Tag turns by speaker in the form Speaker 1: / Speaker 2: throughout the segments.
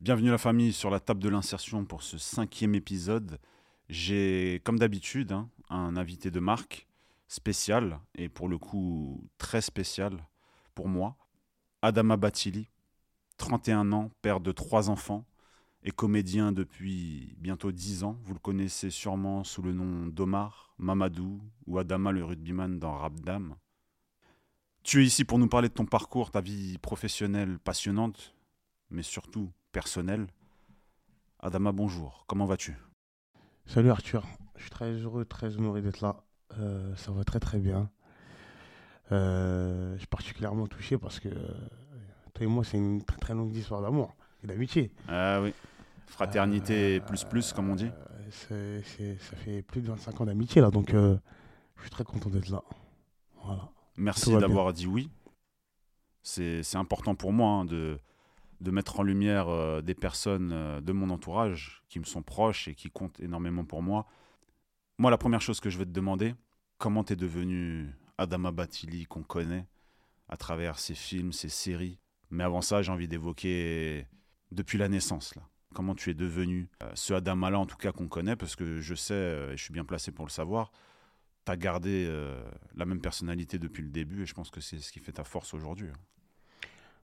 Speaker 1: Bienvenue la famille sur la table de l'insertion pour ce cinquième épisode. J'ai, comme d'habitude, hein, un invité de marque spécial, et pour le coup très spécial pour moi, Adama Batili, 31 ans, père de trois enfants et comédien depuis bientôt 10 ans. Vous le connaissez sûrement sous le nom d'Omar, Mamadou ou Adama le rugbyman dans Rabdam. Tu es ici pour nous parler de ton parcours, ta vie professionnelle passionnante, mais surtout personnelle. Adama, bonjour, comment vas-tu?
Speaker 2: Salut Arthur, je suis très heureux, très honoré d'être là. Euh, ça va très très bien. Euh, je suis particulièrement touché parce que euh, toi et moi, c'est une très très longue histoire d'amour et d'amitié.
Speaker 1: Ah oui, fraternité plus plus, comme on dit.
Speaker 2: C'est- ça fait plus de 25 ans d'amitié là, donc euh, je suis très content d'être là. Voilà.
Speaker 1: Merci d'avoir dit oui. C'est important pour moi hein, de, de mettre en lumière euh, des personnes euh, de mon entourage qui me sont proches et qui comptent énormément pour moi. Moi, la première chose que je vais te demander, comment t'es devenu Adama Batili qu'on connaît à travers ses films, ses séries? Mais avant ça, j'ai envie d'évoquer depuis la naissance. Là. Comment tu es devenu euh, ce Adama-là, en tout cas, qu'on connaît, parce que je sais, euh, et je suis bien placé pour le savoir, tu as gardé euh, la même personnalité depuis le début et je pense que c'est ce qui fait ta force aujourd'hui. hein.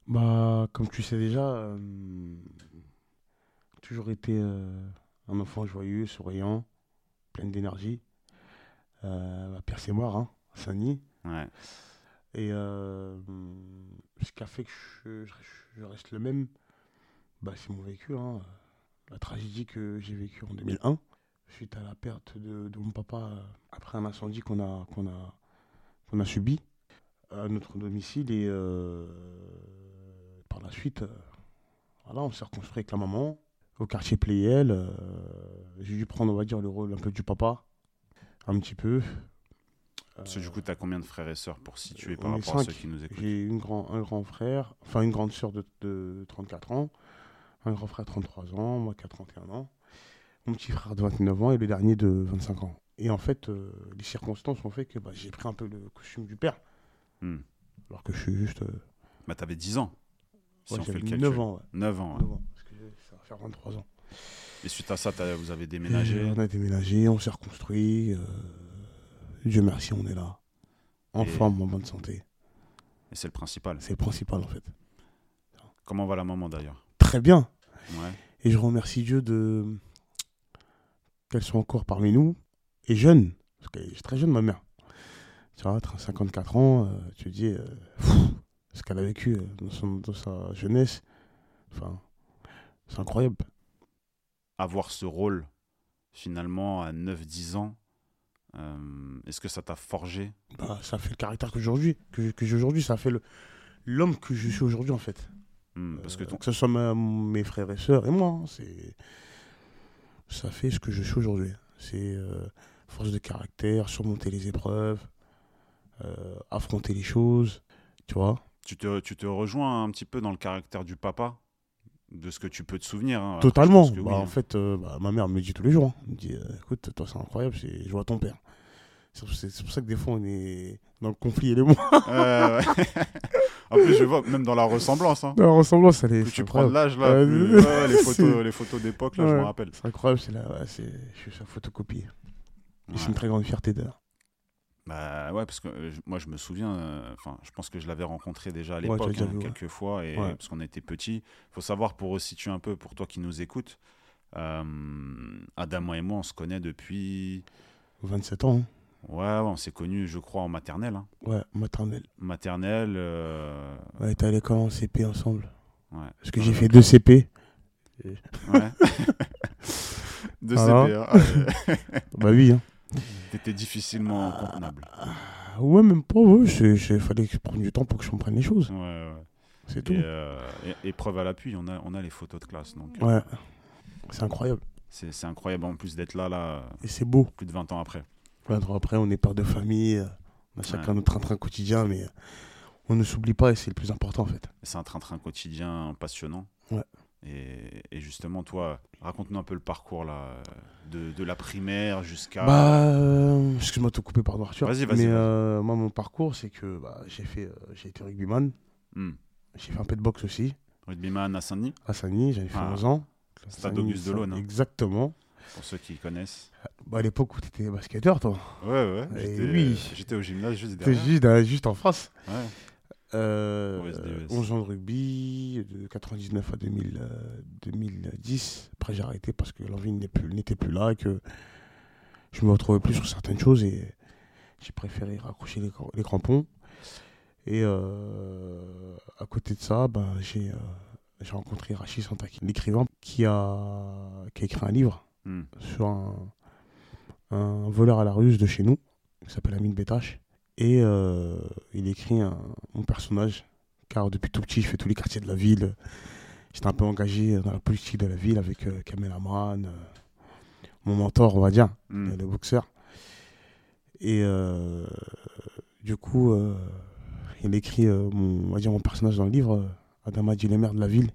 Speaker 2: Bah, comme tu sais déjà, euh, toujours été euh, un enfant joyeux, souriant, plein d'énergie. Euh, bah, Pierre c'est moi, hein, Saint-Denis.
Speaker 1: Ouais.
Speaker 2: Et ce qui a fait que je, je- je reste le même, bah, c'est mon vécu. hein. La tragédie que j'ai vécue en 2001, suite à la perte de, de mon papa euh, après un incendie qu'on a, qu'on a, qu'on a subi à notre domicile. Et euh, par la suite, euh, voilà, on s'est reconstruit avec la maman au quartier Playel. euh, j'ai dû prendre, on va dire, le rôle un peu du papa, un petit peu.
Speaker 1: Parce que du coup, tu as combien de frères et sœurs pour situer par rapport à ceux qui nous écoutent?
Speaker 2: J'ai une grand, un grand frère, enfin une grande sœur de, de 34 ans, un grand frère de 33 ans, moi qui a 31 ans, mon petit frère de 29 ans et le dernier de 25 ans. Et en fait, euh, les circonstances ont fait que bah, j'ai pris un peu le costume du père,
Speaker 1: Hmm.
Speaker 2: alors que je suis juste. euh,
Speaker 1: Bah, tu avais 10 ans. Si
Speaker 2: ouais,
Speaker 1: on fait le
Speaker 2: j'avais
Speaker 1: calcul.
Speaker 2: 9 ans. Ouais,
Speaker 1: 9 ans. ouais.
Speaker 2: 9 ans, parce que j'ai- ça va faire 23 ans.
Speaker 1: Et suite à ça, vous avez
Speaker 2: Et
Speaker 1: déménagé.
Speaker 2: on a déménagé, on s'est reconstruit. euh, Dieu merci, on est là. En
Speaker 1: Et-
Speaker 2: forme, en bonne santé.
Speaker 1: Et c'est le principal.
Speaker 2: C'est le principal en fait.
Speaker 1: Comment va la maman d'ailleurs?
Speaker 2: Très bien.
Speaker 1: Ouais.
Speaker 2: Et je remercie Dieu de qu'elle soit encore parmi nous et jeune. Parce qu'elle est très jeune, ma mère. Tu vois, 54 ans, euh, tu te dis euh, pff, ce qu'elle a vécu euh, dans, son- dans sa jeunesse. Enfin, c'est incroyable.
Speaker 1: Avoir ce rôle, finalement, à 9-10 ans, euh, est-ce que ça t'a forgé?
Speaker 2: Bah, ça fait le caractère que j'ai aujourd'hui. Que, que j'ai aujourd'hui, ça fait l'homme que je suis aujourd'hui, en fait.
Speaker 1: Hmm, Parce que
Speaker 2: Euh,
Speaker 1: ton...
Speaker 2: que ce soit ma- mes frères et sœurs et moi, hein, c'est ça fait ce que je suis aujourd'hui. C'est euh, force de caractère, surmonter les épreuves, euh, affronter les choses, tu vois.
Speaker 1: tu, te, tu te rejoins un petit peu dans le caractère du papa de ce que tu peux te souvenir. hein.
Speaker 2: Totalement. Bah,
Speaker 1: oui,
Speaker 2: En
Speaker 1: hein.
Speaker 2: fait, euh, bah, ma mère me dit tous les jours. hein. Elle me dit, écoute, toi c'est incroyable, je vois ton père. C'est pour ça que des fois on est dans le conflit, et moi.
Speaker 1: Ouais, ouais. en plus, je vois, même dans la ressemblance, hein.
Speaker 2: La ressemblance, elle est.
Speaker 1: Plus tu prends de l'âge, là,
Speaker 2: Ouais,
Speaker 1: plus- ouais, les, photos, les photos d'époque, là, je me rappelle.
Speaker 2: C'est incroyable, c'est là, je suis sa photocopie. C'est une très grande fierté d'ailleurs.
Speaker 1: Bah ouais, parce que euh, moi je me souviens, euh, enfin je pense que je l'avais rencontré déjà à l'époque, hein, quelques fois, et, parce qu'on était petits. faut savoir, pour resituer un peu, pour toi qui nous écoutes, euh, Adam et moi on se connaît depuis...
Speaker 2: 27 ans, hein.
Speaker 1: Ouais, ouais, on s'est connus je crois en maternelle. hein.
Speaker 2: ouais, maternelle.
Speaker 1: Maternelle, euh,
Speaker 2: On était à l'école en CP ensemble.
Speaker 1: ouais.
Speaker 2: Parce que j'ai fait deux CP.
Speaker 1: Ouais. De
Speaker 2: Alors
Speaker 1: CP, hein.
Speaker 2: Bah oui. Hein.
Speaker 1: T'étais difficilement contenable.
Speaker 2: Ah, Ouais, même pas. Il fallait que je prenne du temps pour que je comprenne les choses.
Speaker 1: Ouais, ouais.
Speaker 2: C'est tout.
Speaker 1: Et, euh, et- et preuve à l'appui, on a, on a les photos de classe. Donc, euh,
Speaker 2: Ouais. C'est incroyable.
Speaker 1: c'est c'est incroyable en plus d'être là, là,
Speaker 2: Et c'est beau.
Speaker 1: plus de 20 ans après.
Speaker 2: 20 ans après, on est père de famille. euh, On a chacun notre train-train quotidien, mais euh, on ne s'oublie pas et c'est le plus important en fait.
Speaker 1: C'est un train-train quotidien passionnant.
Speaker 2: Ouais.
Speaker 1: Et, et justement, toi, raconte-nous un peu le parcours là, de, de la primaire jusqu'à.
Speaker 2: Bah, euh, excuse-moi de te couper, pardon Arthur.
Speaker 1: Vas-y, vas-y,
Speaker 2: Mais
Speaker 1: vas-y.
Speaker 2: euh, moi, mon parcours, c'est que bah, j'ai fait, euh, j'ai été rugbyman.
Speaker 1: Hmm.
Speaker 2: J'ai fait un peu de boxe aussi.
Speaker 1: Rugbyman à Saint-Denis,
Speaker 2: À Sagny, j'avais fait
Speaker 1: Ah.
Speaker 2: 11 ans.
Speaker 1: Stade Auguste Delaune, hein.
Speaker 2: Exactement.
Speaker 1: pour ceux qui connaissent.
Speaker 2: Bah, à l'époque où tu étais basketteur, toi.
Speaker 1: Ouais, ouais. J'étais,
Speaker 2: oui.
Speaker 1: j'étais au gymnase juste derrière.
Speaker 2: juste, juste en face.
Speaker 1: Ouais.
Speaker 2: Euh,
Speaker 1: Au SDES.
Speaker 2: 11 ans de rugby, de 99 à 2000, euh, 2010. Après, j'ai arrêté parce que l'envie n'était plus là et que je me retrouvais plus sur certaines choses et j'ai préféré raccrocher les, cra- les crampons. Et euh, à côté de ça, ben, j'ai euh, j'ai rencontré Rachid Santaki, l'écrivain qui a, qui a écrit un livre
Speaker 1: Hmm.
Speaker 2: sur un, un voleur à la ruse de chez nous, qui s'appelle Amine Bétache. Et euh, il écrit un, mon personnage, car depuis tout petit, je fais tous les quartiers de la ville. J'étais un peu engagé dans la politique de la ville avec euh, Kamel Amran, euh, mon mentor, on va dire, euh, le boxeur. Et du coup, il écrit mon, on va dire mon personnage dans le livre, Adama dit les maires de la ville,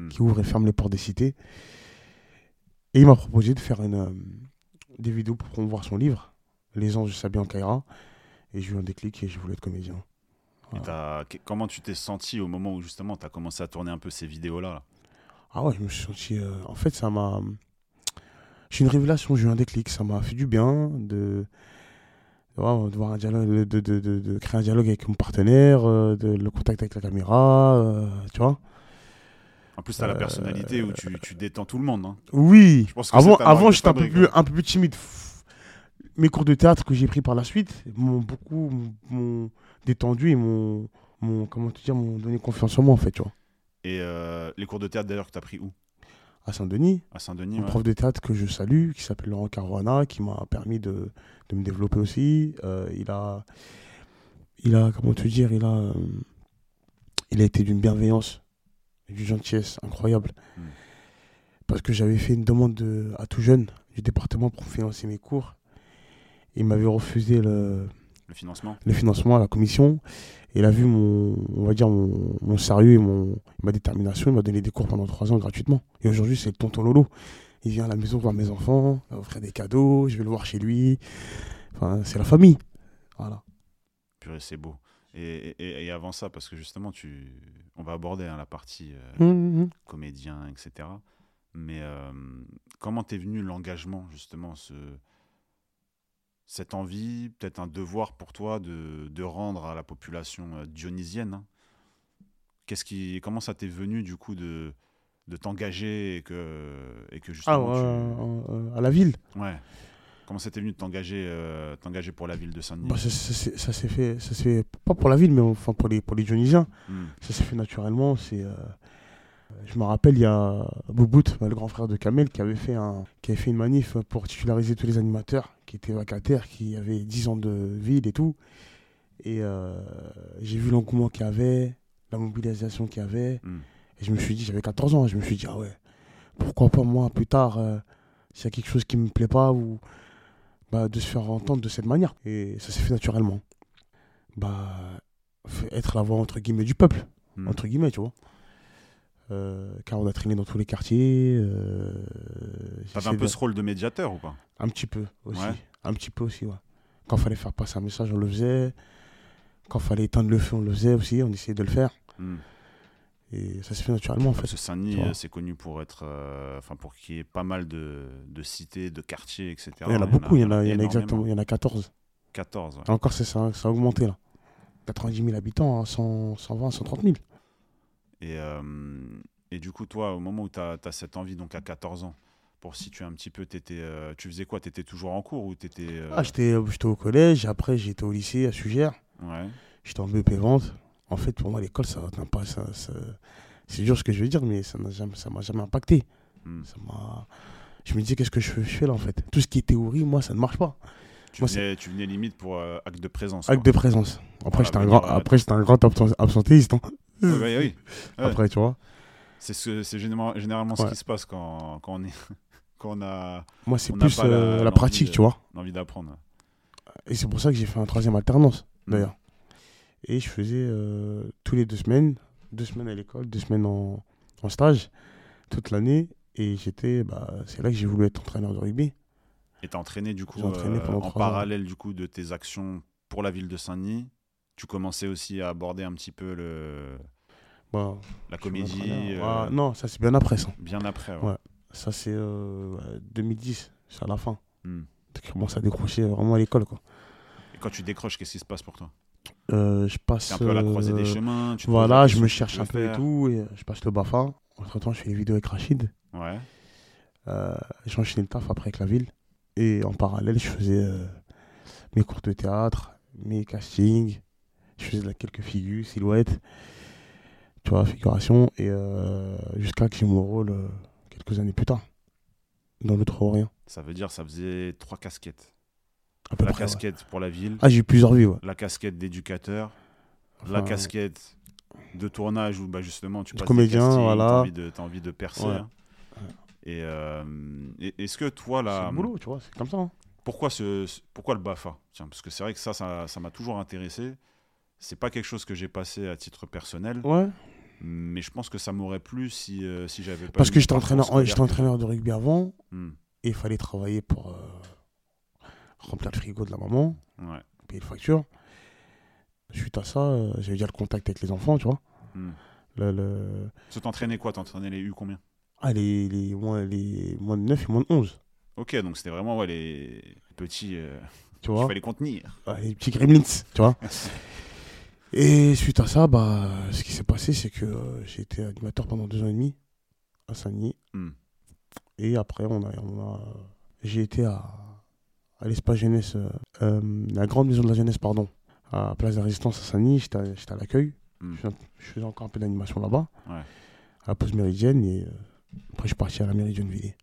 Speaker 1: Hmm.
Speaker 2: qui ouvre et ferme les portes des cités. Et il m'a proposé de faire une, des vidéos pour promouvoir son livre, Les anges de Sabian Kaira. Et j'ai eu un déclic et je voulais être comédien. Voilà.
Speaker 1: comment tu t'es senti au moment où justement tu as commencé à tourner un peu ces vidéos-là là?
Speaker 2: Ah ouais, je me suis senti. euh, en fait, ça m'a. J'ai une révélation, j'ai eu un déclic. Ça m'a fait du bien de. de voir- un dialogue, de, de, de- de créer un dialogue avec mon partenaire, euh, de le contact avec la caméra, euh, tu vois.
Speaker 1: En plus, tu as la personnalité où tu, tu détends tout le monde. hein.
Speaker 2: Oui.
Speaker 1: Je pense que
Speaker 2: Avant, avant j'étais un peu plus, un peu plus timide. Mes cours de théâtre que j'ai pris par la suite m'ont beaucoup m'ont détendu et m'ont, comment te dire, m'ont donné confiance en moi en fait, tu vois.
Speaker 1: Et euh, les cours de théâtre d'ailleurs que tu as pris où?
Speaker 2: À Saint-Denis,
Speaker 1: À Saint-Denis
Speaker 2: un
Speaker 1: ouais.
Speaker 2: prof de théâtre que je salue, qui s'appelle Laurent Caruana, qui m'a permis de, de me développer aussi. Euh, il a, il a, comment te dire, il a, euh, il a été d'une bienveillance, d'une gentillesse incroyable.
Speaker 1: Mm.
Speaker 2: Parce que j'avais fait une demande de, à tout jeune du département pour financer mes cours. Il m'avait refusé le,
Speaker 1: Le financement
Speaker 2: le financement à la commission. Et il a vu mon, on va dire mon, mon sérieux et mon, ma détermination. Il m'a donné des cours pendant trois ans gratuitement. Et aujourd'hui, c'est le tonton Lolo. Il vient à la maison voir mes enfants, offrir des cadeaux, je vais le voir chez lui. Enfin, c'est la famille. Voilà.
Speaker 1: Purée, c'est beau. Et, et- et avant ça, parce que justement, tu... on va aborder hein, la partie euh,
Speaker 2: Hum, hum.
Speaker 1: comédien, etc. Mais euh, comment t'es venu l'engagement, justement, ce... cette envie, peut-être un devoir pour toi de, de rendre à la population euh, dionysienne hein? Qu'est-ce qui, Comment ça t'est venu, du coup, de, de t'engager et que, et que
Speaker 2: Ah,
Speaker 1: justement
Speaker 2: à la ville?
Speaker 1: Ouais. Comment ça t'est venu de t'engager, euh, t'engager pour la ville de Saint-Denis
Speaker 2: Bah, ça, ça s'est- ça s'est fait, ça s'est fait, pas pour la ville, mais enfin pour les, pour les Dionysiens.
Speaker 1: Hmm.
Speaker 2: Ça s'est fait naturellement. C'est, euh, je me rappelle, il y a Boubout, le grand frère de Kamel, qui avait, fait un, qui avait fait une manif pour titulariser tous les animateurs qui étaient vacataires, qui avaient 10 ans de ville et tout. Et euh, j'ai vu l'engouement qu'il y avait, la mobilisation qu'il y avait.
Speaker 1: Hmm.
Speaker 2: Et je me suis dit, j'avais 14 ans, je me suis dit, ah ouais, pourquoi pas moi, plus tard, s'il y a quelque chose qui me plaît pas, ou bah, de se faire entendre de cette manière. Et ça s'est fait naturellement. Bah, être la voix, entre guillemets, du peuple
Speaker 1: Hmm.
Speaker 2: entre guillemets, tu vois. Euh, car on a traîné dans tous les quartiers. Euh,
Speaker 1: T'avais un peu
Speaker 2: de-
Speaker 1: ce rôle de médiateur ou pas?
Speaker 2: Un petit peu aussi.
Speaker 1: Ouais.
Speaker 2: Un petit peu aussi, ouais. Quand fallait faire passer un message, on le faisait. Quand fallait éteindre le feu, on le faisait aussi. On essayait de le faire.
Speaker 1: Hmm.
Speaker 2: Et ça s'est fait naturellement, en fait.
Speaker 1: Parce que Saint-Denis, euh, c'est connu pour être. euh, Enfin, pour qu'il y ait pas mal de, de cités, de quartiers, etc.
Speaker 2: il y en a beaucoup, il y en a, il y en a exactement. Il y en a 14.
Speaker 1: 14. ouais.
Speaker 2: Encore, c'est ça, ça a augmenté, là. 90 000 habitants, hein, 100, 120, 130 000.
Speaker 1: Et, euh, et du coup, toi, au moment où tu as, cette envie, donc à 14 ans, pour situer un petit peu, t'étais, euh, tu faisais quoi? Tu étais toujours en cours ou tu étais.
Speaker 2: Ah, j'étais j'étais au collège, après j'étais au lycée à Sugère.
Speaker 1: ouais.
Speaker 2: J'étais en BEP vente. En fait, pour moi, l'école, ça n'a pas. Ça, ça- C'est dur ce que je veux dire, mais ça m'a jamais, ça m'a jamais impacté.
Speaker 1: Hmm.
Speaker 2: Ça m'a. Je me disais, qu'est-ce que je fais, là en fait? Tout ce qui est théorie, moi, ça ne marche pas.
Speaker 1: Tu,
Speaker 2: Moi,
Speaker 1: venais, tu venais limite pour euh, acte de présence.
Speaker 2: Acte
Speaker 1: quoi.
Speaker 2: de présence. Après,
Speaker 1: Voilà,
Speaker 2: j'étais un, grand... Après, j'étais un grand absent- absentéiste. hein.
Speaker 1: Oui, oui, oui. Ouais.
Speaker 2: Après, tu vois.
Speaker 1: C'est ce- c'est généralement, généralement ce qui se passe quand, quand, on, est, quand on a
Speaker 2: Moi, c'est plus
Speaker 1: la-
Speaker 2: euh, la,
Speaker 1: l'envie
Speaker 2: pratique,
Speaker 1: de-
Speaker 2: tu vois.
Speaker 1: envie d'apprendre.
Speaker 2: Et c'est pour ça que j'ai fait un troisième alternance,
Speaker 1: Hmm.
Speaker 2: d'ailleurs. Et je faisais euh, tous les deux semaines, deux semaines à l'école, deux semaines en, en stage. toute l'année. Et j'étais, bah, c'est là que j'ai voulu être entraîneur de rugby.
Speaker 1: Et t'as entraîné du coup
Speaker 2: entraîné
Speaker 1: euh, en
Speaker 2: ans.
Speaker 1: parallèle du coup de tes actions pour la ville de Saint-Denis. Tu commençais aussi à aborder un petit peu le,
Speaker 2: Bon,
Speaker 1: la comédie euh,
Speaker 2: Ah, non, ça c'est bien après ça.
Speaker 1: bien après. ouais.
Speaker 2: Ouais. Ça c'est euh, ouais, 2010, c'est à la fin. Tu commences à décrocher vraiment à l'école. quoi.
Speaker 1: Et quand tu décroches, qu'est-ce qui se passe pour toi?
Speaker 2: Euh, je passe.
Speaker 1: Un peu à la croisée des
Speaker 2: euh,
Speaker 1: chemins. tu
Speaker 2: Voilà, je me cherche un peu et tout. Et euh, je passe le BAFA. Entre temps, je fais des vidéos avec Rachid.
Speaker 1: Ouais.
Speaker 2: Euh, j'ai enchaîné le taf après avec la ville. Et en parallèle, je faisais euh, mes cours de théâtre, mes castings. Je faisais là, quelques figures, silhouettes, tu vois, figuration. Et jusqu'à que j'ai mon rôle quelques années plus tard, dans l'Outre-Orient.
Speaker 1: Ça veut dire ça faisait trois casquettes.
Speaker 2: À peu
Speaker 1: La
Speaker 2: près, ouais.
Speaker 1: casquette pour la ville,
Speaker 2: Ah, j'ai eu plusieurs vies, ouais.
Speaker 1: la casquette d'éducateur, la casquette de tournage où bah, justement tu passes
Speaker 2: comédien,
Speaker 1: des castings,
Speaker 2: voilà.
Speaker 1: t'as envie de, t'as envie de percer.
Speaker 2: Ouais.
Speaker 1: hein. Et, euh, et- est-ce que toi
Speaker 2: C'est
Speaker 1: là,
Speaker 2: le boulot, tu vois, c'est comme ça. hein.
Speaker 1: pourquoi ce, pourquoi le Bafa? Tiens, parce que c'est vrai que ça, ça, ça m'a toujours intéressé. C'est pas quelque chose que j'ai passé à titre personnel,
Speaker 2: Ouais.
Speaker 1: mais je pense que ça m'aurait plu si, euh, si j'avais pas.
Speaker 2: Parce que j'étais entraîneur, j'étais entraîneur de rugby avant.
Speaker 1: Hmm,
Speaker 2: Et il fallait travailler pour euh, remplir le frigo de la maman,
Speaker 1: ouais.
Speaker 2: payer les factures. Suite à ça, euh, j'avais déjà le contact avec les enfants, tu vois.
Speaker 1: Hmm.
Speaker 2: Le, le...
Speaker 1: Tu t'entraînais quoi T'entraînais les U combien?
Speaker 2: Ah, les, les, moins, les moins de 9 et moins de 11,
Speaker 1: Ok, donc c'était vraiment ouais, les petits. euh,
Speaker 2: tu vois.
Speaker 1: fallait contenir.
Speaker 2: Ah, les petits gremlins, tu vois. et suite à ça, bah, ce qui s'est passé, c'est que euh, j'ai été animateur pendant deux ans et demi à Saint-Denis.
Speaker 1: Hmm.
Speaker 2: Et après, on a, on a, j'ai été à, à l'espace jeunesse, euh, euh, la grande maison de la jeunesse, pardon, à Place de la Résistance à Saint-Denis. J'étais à, j'étais à l'accueil.
Speaker 1: Hmm.
Speaker 2: Je, faisais- je faisais encore un peu d'animation là-bas,
Speaker 1: Ouais.
Speaker 2: à la pause méridienne. Et euh, après, je suis parti à la mairie de Gennevilliers.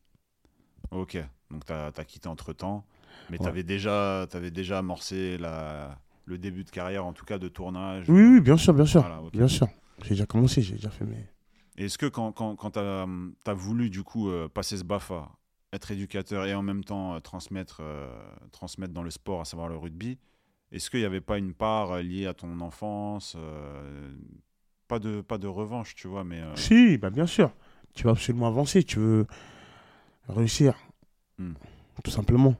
Speaker 1: Ok, donc tu as, quitté entre temps, mais
Speaker 2: Ouais.
Speaker 1: tu avais, déjà t'avais déjà amorcé la, le début de carrière, en tout cas de tournage.
Speaker 2: Oui, oui, bien sûr, bien sûr.
Speaker 1: Voilà, ok.
Speaker 2: Bien sûr. J'ai déjà commencé, j'ai déjà fait mes.
Speaker 1: Est-ce que quand, quand, quand tu as, voulu du coup euh, passer ce BAFA, être éducateur et en même temps euh, transmettre, euh, transmettre dans le sport, à savoir le rugby, est-ce qu'il n'y avait pas une part euh, liée à ton enfance euh, pas, de, pas de revanche, tu vois, mais. euh,
Speaker 2: Si, bah, bien sûr. Tu veux absolument avancer, tu veux réussir.
Speaker 1: Hmm.
Speaker 2: Tout simplement.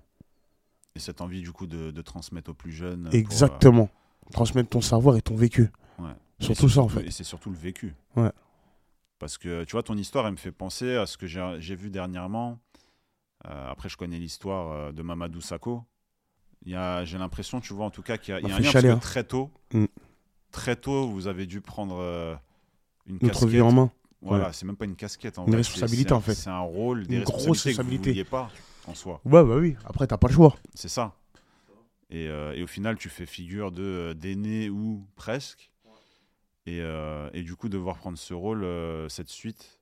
Speaker 1: et cette envie du coup de, de transmettre aux plus jeunes. pour, euh,
Speaker 2: Exactement. Transmettre ton savoir et ton vécu.
Speaker 1: Ouais.
Speaker 2: Surtout ça, en fait.
Speaker 1: Et c'est surtout le vécu.
Speaker 2: Ouais.
Speaker 1: Parce que tu vois, ton histoire, elle me fait penser à ce que j'ai j'ai vu dernièrement. Euh, après, je connais l'histoire euh, de Mamadou Sakho. J'ai l'impression, tu vois, en tout cas, qu'il y a, il y a
Speaker 2: m'a
Speaker 1: un lien parce que
Speaker 2: hein.
Speaker 1: très tôt,
Speaker 2: Mm.
Speaker 1: très tôt, vous avez dû prendre euh, une
Speaker 2: Notre
Speaker 1: casquette.
Speaker 2: vie en main.
Speaker 1: Voilà, c'est même pas une casquette. En
Speaker 2: Une
Speaker 1: vrai,
Speaker 2: responsabilité, en fait.
Speaker 1: C'est un rôle, des
Speaker 2: Une grosse
Speaker 1: responsabilités,
Speaker 2: responsabilité.
Speaker 1: que vous pas en soi.
Speaker 2: Ouais, bah oui. Après, t'as pas le choix.
Speaker 1: C'est ça. Et, euh, et au final, tu fais figure de d'aîné ou presque. Et, euh, et du coup, devoir prendre ce rôle, euh, cette suite,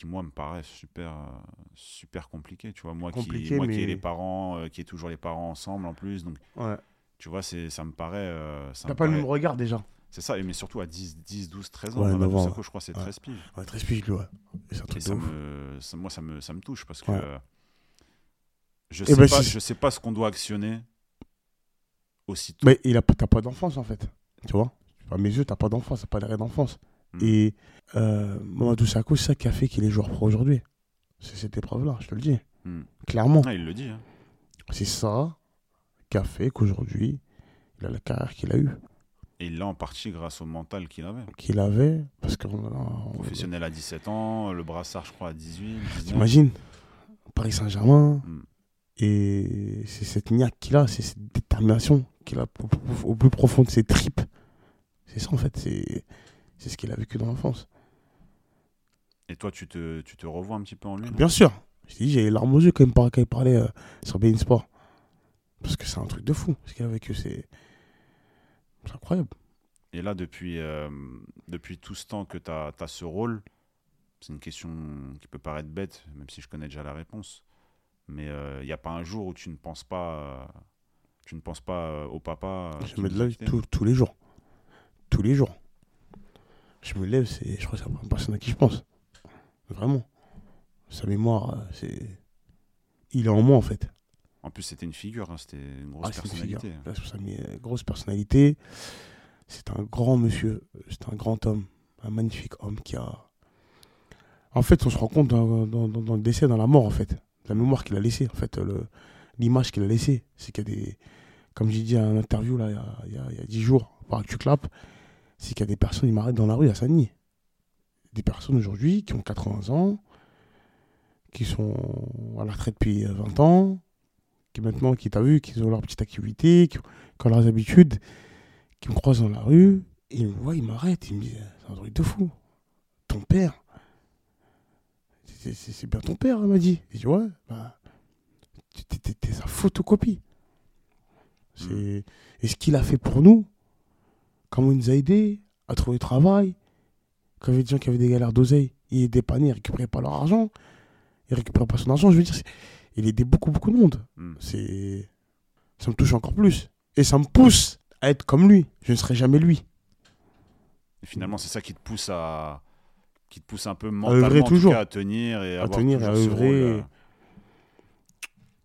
Speaker 1: qui moi me paraît super, euh, super compliqué. Tu vois, moi, qui, moi qui ai les parents, euh, qui ai toujours les parents ensemble en plus. Donc,
Speaker 2: Ouais.
Speaker 1: tu vois, c'est, ça me paraît. euh, ça
Speaker 2: T'as pas le même regard déjà.
Speaker 1: C'est ça, mais surtout à 10, 10 12, 13 ans.
Speaker 2: Ouais,
Speaker 1: Mamadou
Speaker 2: 9 ans,
Speaker 1: Sakho, je crois, c'est
Speaker 2: ouais.
Speaker 1: 13 piges.
Speaker 2: Ouais, très spiche, lui, ouais. Et
Speaker 1: ça me, ça- moi, ça me, ça me touche parce que euh, je,
Speaker 2: Eh
Speaker 1: sais
Speaker 2: ben,
Speaker 1: pas, je sais pas ce qu'on doit actionner aussitôt.
Speaker 2: Mais il a, t'as pas d'enfance, en fait. Tu vois? À mes yeux, t'as pas d'enfance, t'as pas d'arrêt d'enfance.
Speaker 1: Mm.
Speaker 2: Et euh, Mamadou Sakho, c'est ça qui a fait qu'il est joueur pro aujourd'hui. C'est cette épreuve-là, je te le dis.
Speaker 1: Mm.
Speaker 2: Clairement.
Speaker 1: Ah, il le dit. hein.
Speaker 2: C'est ça qui a fait qu'aujourd'hui, il a la carrière qu'il a eue.
Speaker 1: Et il l'a en partie grâce au mental qu'il avait.
Speaker 2: Qu'il avait. Parce qu'on on-
Speaker 1: Professionnel à 17 ans, le brassard, je crois, à 18. 19.
Speaker 2: T'imagines? Paris Saint-Germain.
Speaker 1: Mm.
Speaker 2: Et c'est cette niaque qu'il a, c'est cette détermination qu'il a au plus profond de ses tripes. C'est ça en fait, c'est c'est ce qu'il a vécu dans l'enfance.
Speaker 1: Et toi, tu te, tu te revois un petit peu en lui
Speaker 2: Bien sûr, j'ai les larmes aux yeux quand, même quand il parlait euh, sur Bein Sport. Parce que c'est un truc de fou, ce qu'il a vécu, c'est incroyable.
Speaker 1: Et là, depuis, euh, depuis tout ce temps que tu as, ce rôle, c'est une question qui peut paraître bête, même si je connais déjà la réponse. Mais il n'y a pas un jour où tu ne penses pas, euh, tu ne penses pas euh, au papa. euh,
Speaker 2: Je
Speaker 1: qui
Speaker 2: me
Speaker 1: nous a
Speaker 2: lève
Speaker 1: quittés.
Speaker 2: tous- tous les jours. Tous les jours. Je me lève, c'est, je crois que c'est la première personne à qui je pense. Vraiment. Sa mémoire, euh, c'est. Il est en moi en fait.
Speaker 1: En plus, c'était une figure, hein, c'était une grosse
Speaker 2: Ah, c'est une figure.
Speaker 1: personnalité.
Speaker 2: Responsable- euh, grosse personnalité. C'est un grand monsieur, c'est un grand homme, un magnifique homme qui a, En fait, on se rend compte dans, dans- dans- dans le décès, dans la mort, en fait. La mémoire qu'il a laissée, en fait, le- l'image qu'il a laissée. C'est qu'il y a des. Comme j'ai dit à une interview, là, il y a, 10 jours, par tu clap, c'est qu'il y a des personnes, ils m'arrêtent dans la rue à Sagny. Des personnes aujourd'hui qui ont 80 ans, qui sont à la retraite depuis euh, 20 ans, qui maintenant, qui t'as vu, qui ont leur petite activité, qui, qui ont leurs habitudes, qui me croisent dans la rue, et ils me voient, ils m'arrêtent, ils me disent C'est un truc de fou. Ton père, c'est- bien ton père, elle m'a dit. Et je dis Ouais, bah, t'es- sa photocopie. C'est- Et ce qu'il a fait pour nous, comment il nous a aidés à trouver du travail, quand il y avait des gens qui avaient des galères d'oseille, il dépanné, ils récupéraient pas leur argent, ils récupéraient pas son argent, je veux dire, il aidait beaucoup, beaucoup de monde.
Speaker 1: Hmm.
Speaker 2: C'est ça me touche encore plus et ça me pousse à être comme lui je ne serai jamais lui
Speaker 1: Et finalement, c'est ça qui te pousse à. qui te pousse un peu mentalement
Speaker 2: toujours.
Speaker 1: cas, à tenir et
Speaker 2: À
Speaker 1: avoir
Speaker 2: tenir et à œuvrer.
Speaker 1: euh,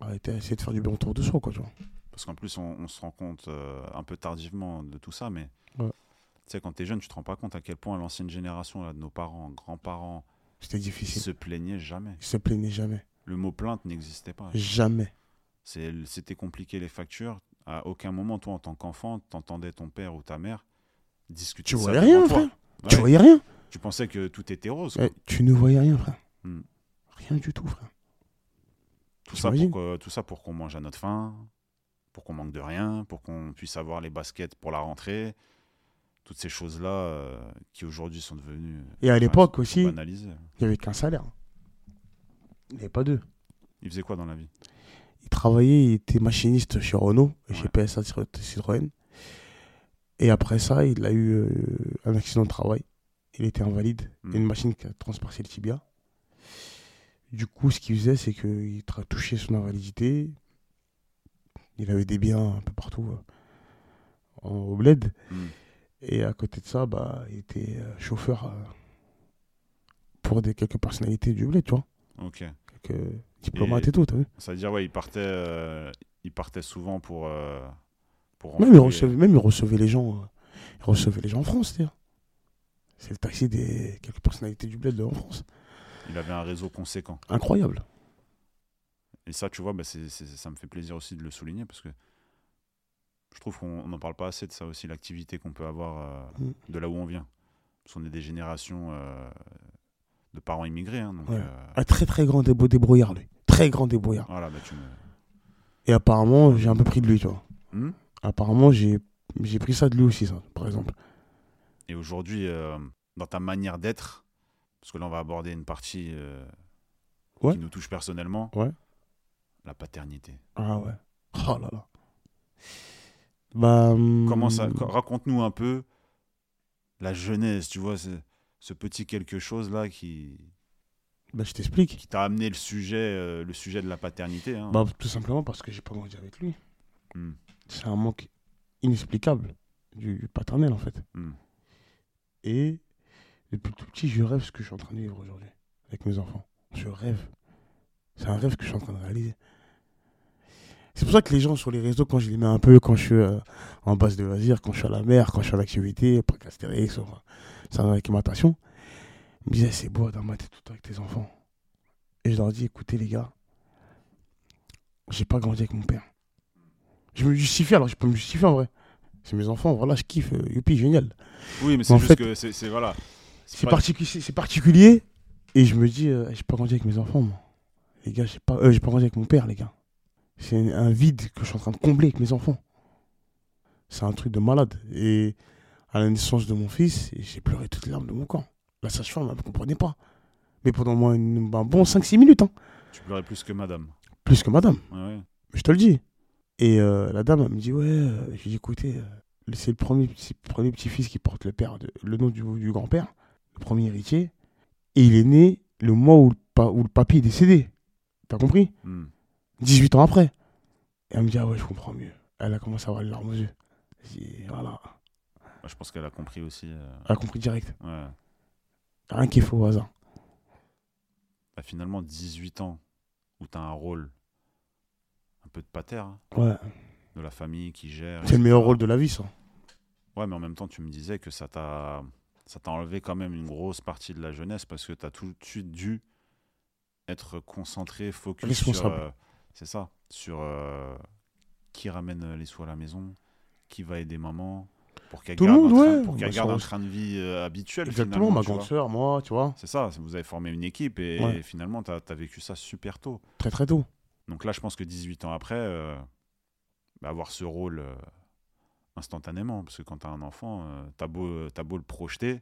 Speaker 2: à à essayer de faire du bien autour de soi quoi tu vois
Speaker 1: Parce qu'en plus, on, on se rend compte euh, un peu tardivement de tout ça, mais
Speaker 2: Ouais.
Speaker 1: tu sais, quand t'es jeune, tu te rends pas compte à quel point l'ancienne génération là, de nos parents, grands-parents,
Speaker 2: c'était difficile
Speaker 1: se plaignaient jamais.
Speaker 2: il se plaignait jamais
Speaker 1: Le mot plainte n'existait pas.
Speaker 2: jamais
Speaker 1: C'était compliqué les factures. À aucun moment, toi, en tant qu'enfant, t'entendais ton père ou ta mère discuter
Speaker 2: tu voyais rien frère
Speaker 1: Ouais.
Speaker 2: tu voyais rien
Speaker 1: Tu pensais que tout était rose.
Speaker 2: Eh, tu ne voyais rien frère
Speaker 1: Hmm.
Speaker 2: rien du tout frère
Speaker 1: Tout ça, pour que- tout ça pour qu'on mange à notre faim, pour qu'on manque de rien, pour qu'on puisse avoir les baskets pour la rentrée. Toutes ces choses-là euh, qui aujourd'hui sont devenues.
Speaker 2: et à l'époque aussi
Speaker 1: banalisées.
Speaker 2: il n'y avait qu'un salaire il n'y avait pas deux
Speaker 1: Il faisait quoi dans la vie?
Speaker 2: Il travaillait il était machiniste chez Renault et chez. PSA Citro- Citroën et après ça il a eu euh, un accident de travail il était invalide. Il y a une machine qui a transpercé le tibia. Du coup, ce qu'il faisait, c'est qu'il tra- touchait son invalidité. Il avait des biens un peu partout euh, en, au bled.
Speaker 1: Hmm.
Speaker 2: Et à côté de ça, bah, il était euh, chauffeur euh, pour des, quelques personnalités du bled, tu vois.
Speaker 1: Ok.
Speaker 2: Quelques diplomates et, tout, t'as vu
Speaker 1: Ça veut dire, ouais, il partait, il partait souvent pour. pour
Speaker 2: même il, recevait, même il recevait les gens. il recevait les gens en France, c'est-à-dire. C'est le taxi des quelques personnalités du bled de- en France.
Speaker 1: il avait un réseau conséquent.
Speaker 2: Incroyable.
Speaker 1: Et ça, tu vois, bah, ça me fait plaisir aussi de le souligner parce que je trouve qu'on n'en parle pas assez de ça aussi, l'activité qu'on peut avoir euh,
Speaker 2: Mm.
Speaker 1: de là où on vient. Parce qu'on est des générations euh, de parents immigrés. hein, donc,
Speaker 2: Ouais.
Speaker 1: euh,
Speaker 2: Un très très grand débo- débrouillard, lui. Très grand débrouillard.
Speaker 1: voilà, bah, tu me-
Speaker 2: Et apparemment, j'ai un peu pris de lui, tu vois.
Speaker 1: Hmm?
Speaker 2: Apparemment, j'ai j'ai pris ça de lui aussi, ça, par exemple.
Speaker 1: Et aujourd'hui, dans ta manière d'être, parce que là, on va aborder une partie
Speaker 2: Ouais.
Speaker 1: qui nous touche personnellement,
Speaker 2: Ouais.
Speaker 1: La paternité.
Speaker 2: Ah ouais. Oh là là. Bah. hum,
Speaker 1: Comment ça co- Raconte-nous un peu la jeunesse, tu vois, ce, ce petit quelque chose là qui,
Speaker 2: Bah, je t'explique.
Speaker 1: qui t'a amené le sujet, euh, le sujet de la paternité. hein.
Speaker 2: Bah, tout simplement parce que j'ai pas grandi avec lui.
Speaker 1: Hmm,
Speaker 2: C'est un manque inexplicable du paternel, en fait.
Speaker 1: hmm.
Speaker 2: Et depuis tout petit, je rêve ce que je suis en train de vivre aujourd'hui avec mes enfants. Je rêve. C'est un rêve que je suis en train de réaliser. C'est pour ça que les gens sur les réseaux, quand je les mets un peu, quand je suis euh, en base de loisirs, quand je suis à la mer, quand je suis en activité, pas Astérix, enfin, c'est en alimentation, ils me disaient c'est beau dans ma tête tout le temps avec tes enfants. Et je leur dis écoutez les gars, j'ai pas grandi avec mon père. Je me justifie, alors je peux me justifier en vrai. C'est mes enfants, voilà, je kiffe, euh, youpi, génial.
Speaker 1: Oui, mais c'est juste
Speaker 2: fait,
Speaker 1: que c'est c'est- voilà.
Speaker 2: C'est particulier. Et je me dis, euh, j'ai pas grandi avec mes enfants, moi. Les gars, j'ai pas, euh, j'ai pas grandi avec mon père, les gars. C'est un vide que je suis en train de combler avec mes enfants. C'est un truc de malade. Et à la naissance de mon fils, j'ai pleuré toutes les larmes de mon corps. La sage-femme, elle ne comprenait pas. Mais pendant moi, une, un bon 5-6 minutes, hein.
Speaker 1: Tu pleurais plus que madame.
Speaker 2: plus que madame.
Speaker 1: Ouais.
Speaker 2: Je te le dis. Et euh, la dame, elle me dit, ouais, euh, j'ai dit, écoutez, euh, c'est le premier, petit- premier petit-fils qui porte le, père de- le nom du, du grand-père, le premier héritier. Et il est né le mois où le, pa- où le papy est décédé. T'as compris?
Speaker 1: Hmm.
Speaker 2: 18 ans après. Et elle me dit, ah ouais, je comprends mieux. Elle a commencé à avoir les larmes aux yeux. Dit, voilà.
Speaker 1: Bah, je pense qu'elle a compris aussi. euh,
Speaker 2: Elle a compris direct.
Speaker 1: ouais.
Speaker 2: Rien qui est faux au hasard.
Speaker 1: Bah, finalement, 18 ans où tu as un rôle un peu de pater, hein,
Speaker 2: Ouais.
Speaker 1: de la famille qui gère.
Speaker 2: C'est le meilleur rôle de la vie, ça.
Speaker 1: Ouais, mais en même temps, tu me disais que ça t'a ça t'a enlevé quand même une grosse partie de la jeunesse parce que tu as tout de suite dû être concentré, focus sur. Euh, c'est ça, sur euh, qui ramène les sous à la maison, qui va aider maman, pour qu'elle garde,
Speaker 2: monde,
Speaker 1: un train-
Speaker 2: ouais.
Speaker 1: pour qu'elle
Speaker 2: Bah,
Speaker 1: garde
Speaker 2: ça-
Speaker 1: un train de vie euh, habituel.
Speaker 2: Exactement, ma
Speaker 1: tu
Speaker 2: grande sœur, moi, tu vois,
Speaker 1: C'est ça, vous avez formé une équipe et,
Speaker 2: Ouais.
Speaker 1: finalement, tu as, vécu ça super tôt.
Speaker 2: très très tôt.
Speaker 1: Donc là, je pense que 18 ans après, euh, bah, avoir ce rôle euh, instantanément, parce que quand tu as un enfant, t'as beau, t'as beau le projeter,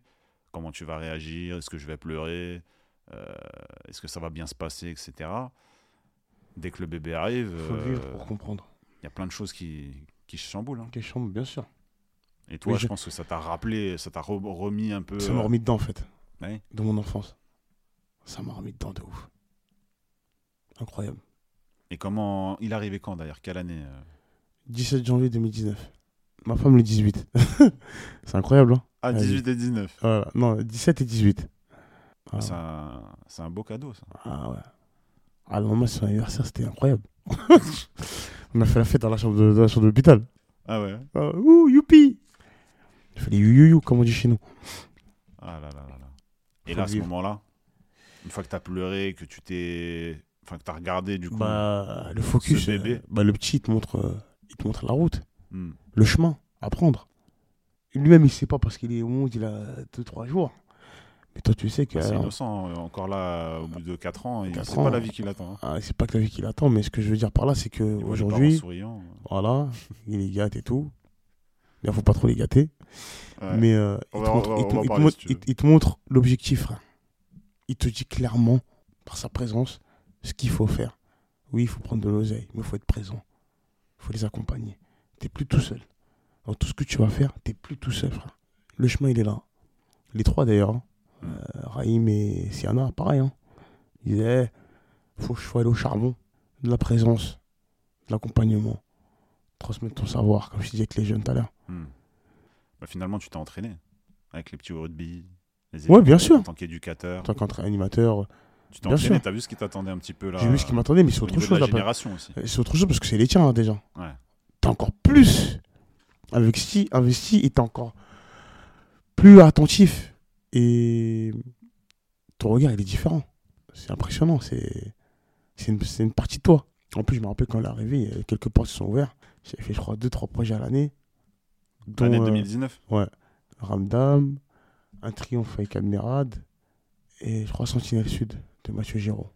Speaker 1: comment tu vas réagir, est-ce que je vais pleurer, est-ce que ça va bien se passer, etc. Dès que le bébé arrive,
Speaker 2: Il faut le
Speaker 1: euh,
Speaker 2: vivre pour comprendre.
Speaker 1: il y a plein de choses qui, qui chamboulent. hein.
Speaker 2: Quelle chambre, bien sûr.
Speaker 1: Et toi, je
Speaker 2: je-
Speaker 1: pense que ça t'a rappelé, ça t'a re- remis un peu.
Speaker 2: Ça m'a
Speaker 1: euh,
Speaker 2: remis dedans, en fait,
Speaker 1: ouais.
Speaker 2: de mon enfance. Ça m'a remis dedans de ouf. Incroyable.
Speaker 1: Et comment. Il est arrivé quand d'ailleurs? Quelle année euh?
Speaker 2: 17 janvier 2019. Ma femme le 18. c'est incroyable, hein
Speaker 1: Ah,
Speaker 2: Vas-y.
Speaker 1: 18 et 19.
Speaker 2: Voilà. Non, 17 et 18. Ah,
Speaker 1: C'est un, c'est un beau cadeau, ça.
Speaker 2: ah ouais. Ah non, moi, son anniversaire, c'était incroyable. On a fait la fête dans la chambre de, dans la chambre d'hôpital.
Speaker 1: Ah ouais
Speaker 2: Ah, ouh, youpi Il fallait you, comme on dit chez nous.
Speaker 1: Ah là là là là. Et
Speaker 2: Faut
Speaker 1: là, à ce moment-là, une fois que t'as pleuré, que tu t'es. Enfin, que t'as regardé du coup.
Speaker 2: Bah, le focus.
Speaker 1: bébé.
Speaker 2: euh, bah, le petit, il te montre, euh, il te montre la route,
Speaker 1: hmm.
Speaker 2: le chemin à prendre. Lui-même, il sait pas parce qu'il est au monde, il a 2-3 jours. Mais toi, tu sais que.
Speaker 1: C'est
Speaker 2: alors,
Speaker 1: innocent. hein. Encore là, au bout de 4 ans, c'est pas la vie qu'il attend. hein.
Speaker 2: ah, c'est pas que la vie qu'il attend, mais ce que je veux dire par là, c'est que aujourd'hui, voilà, il les gâte et tout. Il faut pas trop les gâter.
Speaker 1: Ouais.
Speaker 2: Mais euh, il,
Speaker 1: va-
Speaker 2: te montre,
Speaker 1: on va-
Speaker 2: il te-
Speaker 1: on va
Speaker 2: il te
Speaker 1: parler,
Speaker 2: montre-
Speaker 1: si tu veux.
Speaker 2: il- il te montre l'objectif. Il te dit clairement, par sa présence, ce qu'il faut faire. Oui, il faut prendre de l'oseille, mais il faut être présent. Il faut les accompagner. Tu plus tout seul. Dans tout ce que tu vas faire, tu plus tout seul, frère. Le chemin, il est là. Les trois, d'ailleurs. Euh, Raïm et Siana, pareil. Hein. Ils disaient, faut, faut aller au charbon. De la présence, de l'accompagnement. Transmettre ton savoir, comme je disais avec les jeunes tout à l'heure.
Speaker 1: Hmm. Bah, finalement, tu t'es entraîné avec les petits rugby. Les
Speaker 2: Ouais, bien sûr.
Speaker 1: En tant qu'éducateur.
Speaker 2: En tant qu'animateur,
Speaker 1: Tu t'es entraîné, t'as vu ce qui t'attendait un petit peu là
Speaker 2: J'ai vu ce qui m'attendait, mais c'est
Speaker 1: au
Speaker 2: autre chose.
Speaker 1: la aussi.
Speaker 2: C'est autre chose parce que c'est les tiens hein, déjà.
Speaker 1: Ouais.
Speaker 2: T'es encore plus investi, investi et t'es encore plus attentif. Et ton regard, il est différent. C'est impressionnant. C'est une, une partie de toi. En plus, je me rappelle quand elle est arrivée, quelques portes qui sont ouvertes. J'ai fait, je crois, deux, trois projets à l'année. dont,
Speaker 1: Année
Speaker 2: euh,
Speaker 1: 2019
Speaker 2: Ramdam, un triomphe avec Admirad et je crois Sentinelle Sud de Mathieu Giraud.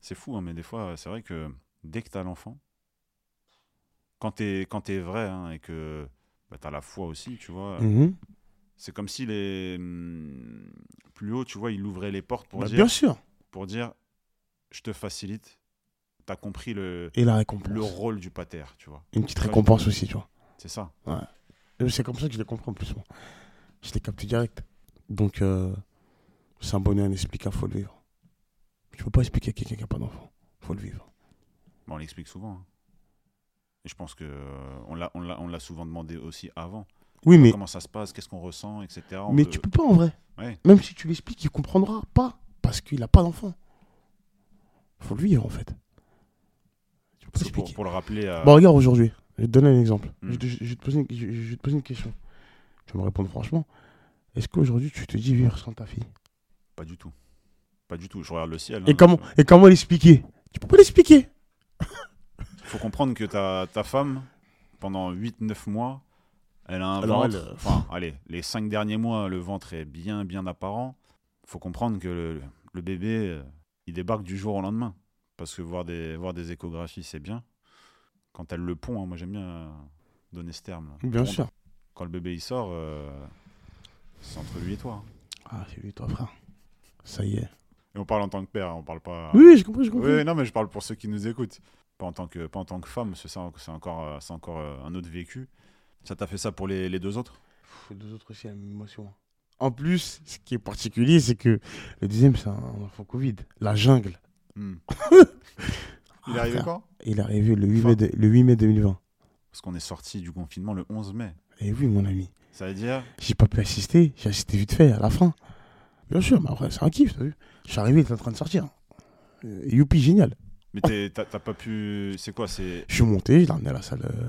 Speaker 1: C'est fou, hein, mais des fois, c'est vrai que dès que tu as l'enfant, quand tu es, quand vrai hein, et que bah, tu as la foi aussi, tu vois,
Speaker 2: Mhm.
Speaker 1: C'est comme si les hum, plus haut, tu vois, il ouvrait les portes pour,
Speaker 2: Bah,
Speaker 1: dire,
Speaker 2: bien sûr.
Speaker 1: pour dire je te facilite, tu as compris le,
Speaker 2: Et la récompense.
Speaker 1: le rôle du pater, tu vois.
Speaker 2: Une petite
Speaker 1: Ouais,
Speaker 2: récompense aussi, tu vois.
Speaker 1: C'est ça.
Speaker 2: Et C'est comme ça que je l'ai compris en plus. moi. Je l'ai capté direct. Donc, euh, c'est un bonheur inexplicable, faut le vivre. Tu peux pas expliquer à quelqu'un qui n'a pas d'enfant. faut le vivre.
Speaker 1: Bon, on l'explique souvent. hein. Et je pense que euh, on l'a- on l'a on l'a souvent demandé aussi avant.
Speaker 2: Oui, mais,
Speaker 1: Comment ça se passe, qu'est-ce qu'on ressent, etc. On
Speaker 2: mais
Speaker 1: peut-
Speaker 2: tu peux pas en vrai.
Speaker 1: Ouais.
Speaker 2: Même si tu l'expliques, il comprendra pas. Parce qu'il n'a pas d'enfant. faut le vivre en fait. Tu peux
Speaker 1: pour, pour le rappeler à...
Speaker 2: Bon, regarde aujourd'hui. Je vais te donner un exemple.
Speaker 1: Hmm.
Speaker 2: Je, te- je vais te poser une, je- je vais te poser une question. Tu vas me répondre franchement. Est-ce qu'aujourd'hui tu te dis vivre sans ta fille?
Speaker 1: Pas du tout. Pas du tout. Je regarde le ciel.
Speaker 2: et,
Speaker 1: hein,
Speaker 2: comment,
Speaker 1: euh,
Speaker 2: et comment l'expliquer? Tu peux pas l'expliquer.
Speaker 1: faut comprendre que ta, ta femme, pendant 8-9 mois, elle a un
Speaker 2: Alors,
Speaker 1: ventre.
Speaker 2: elle, euh,
Speaker 1: Enfin, allez, les 5 derniers mois, le ventre est bien, bien apparent. faut comprendre que le, le bébé, euh, il débarque du jour au lendemain. Parce que voir des, voir des échographies, c'est bien. Quand elle le pond, hein, moi j'aime bien euh, donner ce terme.
Speaker 2: Bien sûr.
Speaker 1: Quand le bébé il sort, euh, c'est entre lui et toi. hein.
Speaker 2: Ah, c'est lui, toi, frère. Ça y est.
Speaker 1: Et on parle en tant que père, hein, on parle pas.
Speaker 2: Oui, j'ai compris, j'ai compris.
Speaker 1: Oui, non, mais je parle pour ceux qui nous écoutent. Pas en tant que, pas en tant que femme, parce que ça, c'est encore, encore un autre vécu. Ça t'a fait ça pour les, les deux autres
Speaker 2: Pff, Les deux autres aussi, la même émotion. En plus, ce qui est particulier, c'est que le deuxième, c'est un enfant Covid. La jungle.
Speaker 1: Hmm. Il est arrivé quand
Speaker 2: Il est arrivé le 8,
Speaker 1: Fin.
Speaker 2: mai de- le 8 mai 2020.
Speaker 1: Parce qu'on est sorti du confinement le 11 mai.
Speaker 2: Et oui, mon ami.
Speaker 1: Ça veut dire
Speaker 2: J'ai pas pu assister. J'ai assisté vite fait à la fin. Bien sûr, mais après, c'est un kiff, t'as vu. Je suis arrivé, il était en train de sortir. Euh, youpi, génial.
Speaker 1: Mais t'es- t'as t'as pas pu. C'est quoi C'est
Speaker 2: Je suis monté, je l'ai emmené à la salle euh,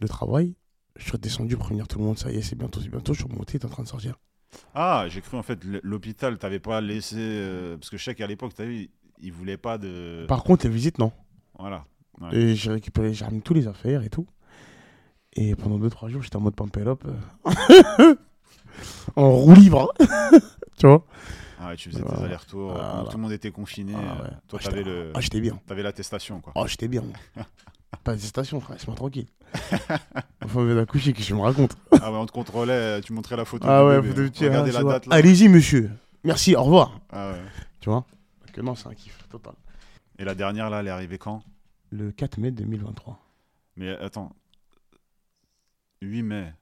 Speaker 2: de travail. Je suis redescendu pour prévenir tout le monde. Ça y est, c'est bientôt, c'est bientôt. Je suis remonté, était en train de sortir.
Speaker 1: Ah, j'ai cru en fait l'hôpital, t'avais pas laissé. euh, parce que je sais qu'à l'époque, t'as vu, ils voulaient pas de.
Speaker 2: Par contre, les visites, non.
Speaker 1: Voilà. Ouais.
Speaker 2: Et j'ai récupéré, j'ai ramené tous les affaires et tout. Et pendant 2-3 jours, j'étais en mode pampelope. euh, en roue libre. tu vois
Speaker 1: Ah ouais, tu faisais tes
Speaker 2: Voilà.
Speaker 1: allers-retours.
Speaker 2: Voilà.
Speaker 1: Tout le monde était confiné.
Speaker 2: Ah ouais.
Speaker 1: Toi,
Speaker 2: Ah,
Speaker 1: t'avais
Speaker 2: j'étais-
Speaker 1: le.
Speaker 2: Ah, j'étais bien.
Speaker 1: T'avais l'attestation, quoi.
Speaker 2: Oh, j'étais bien. moi. Pas d'hésitation, frère, laisse-moi tranquille. Enfin, on vient d'accoucher, que je me raconte.
Speaker 1: Ah ouais, on te contrôlait, tu montrais la photo.
Speaker 2: Ah ouais,
Speaker 1: bébé. Regardez
Speaker 2: tu
Speaker 1: la date là.
Speaker 2: Allez-y, monsieur. Merci, au revoir.
Speaker 1: Ah ouais.
Speaker 2: Tu vois? Donc, non, c'est un kiff total.
Speaker 1: Et la dernière là, elle est arrivée quand?
Speaker 2: Le 4 mai 2023.
Speaker 1: Mais attends. 8 mai,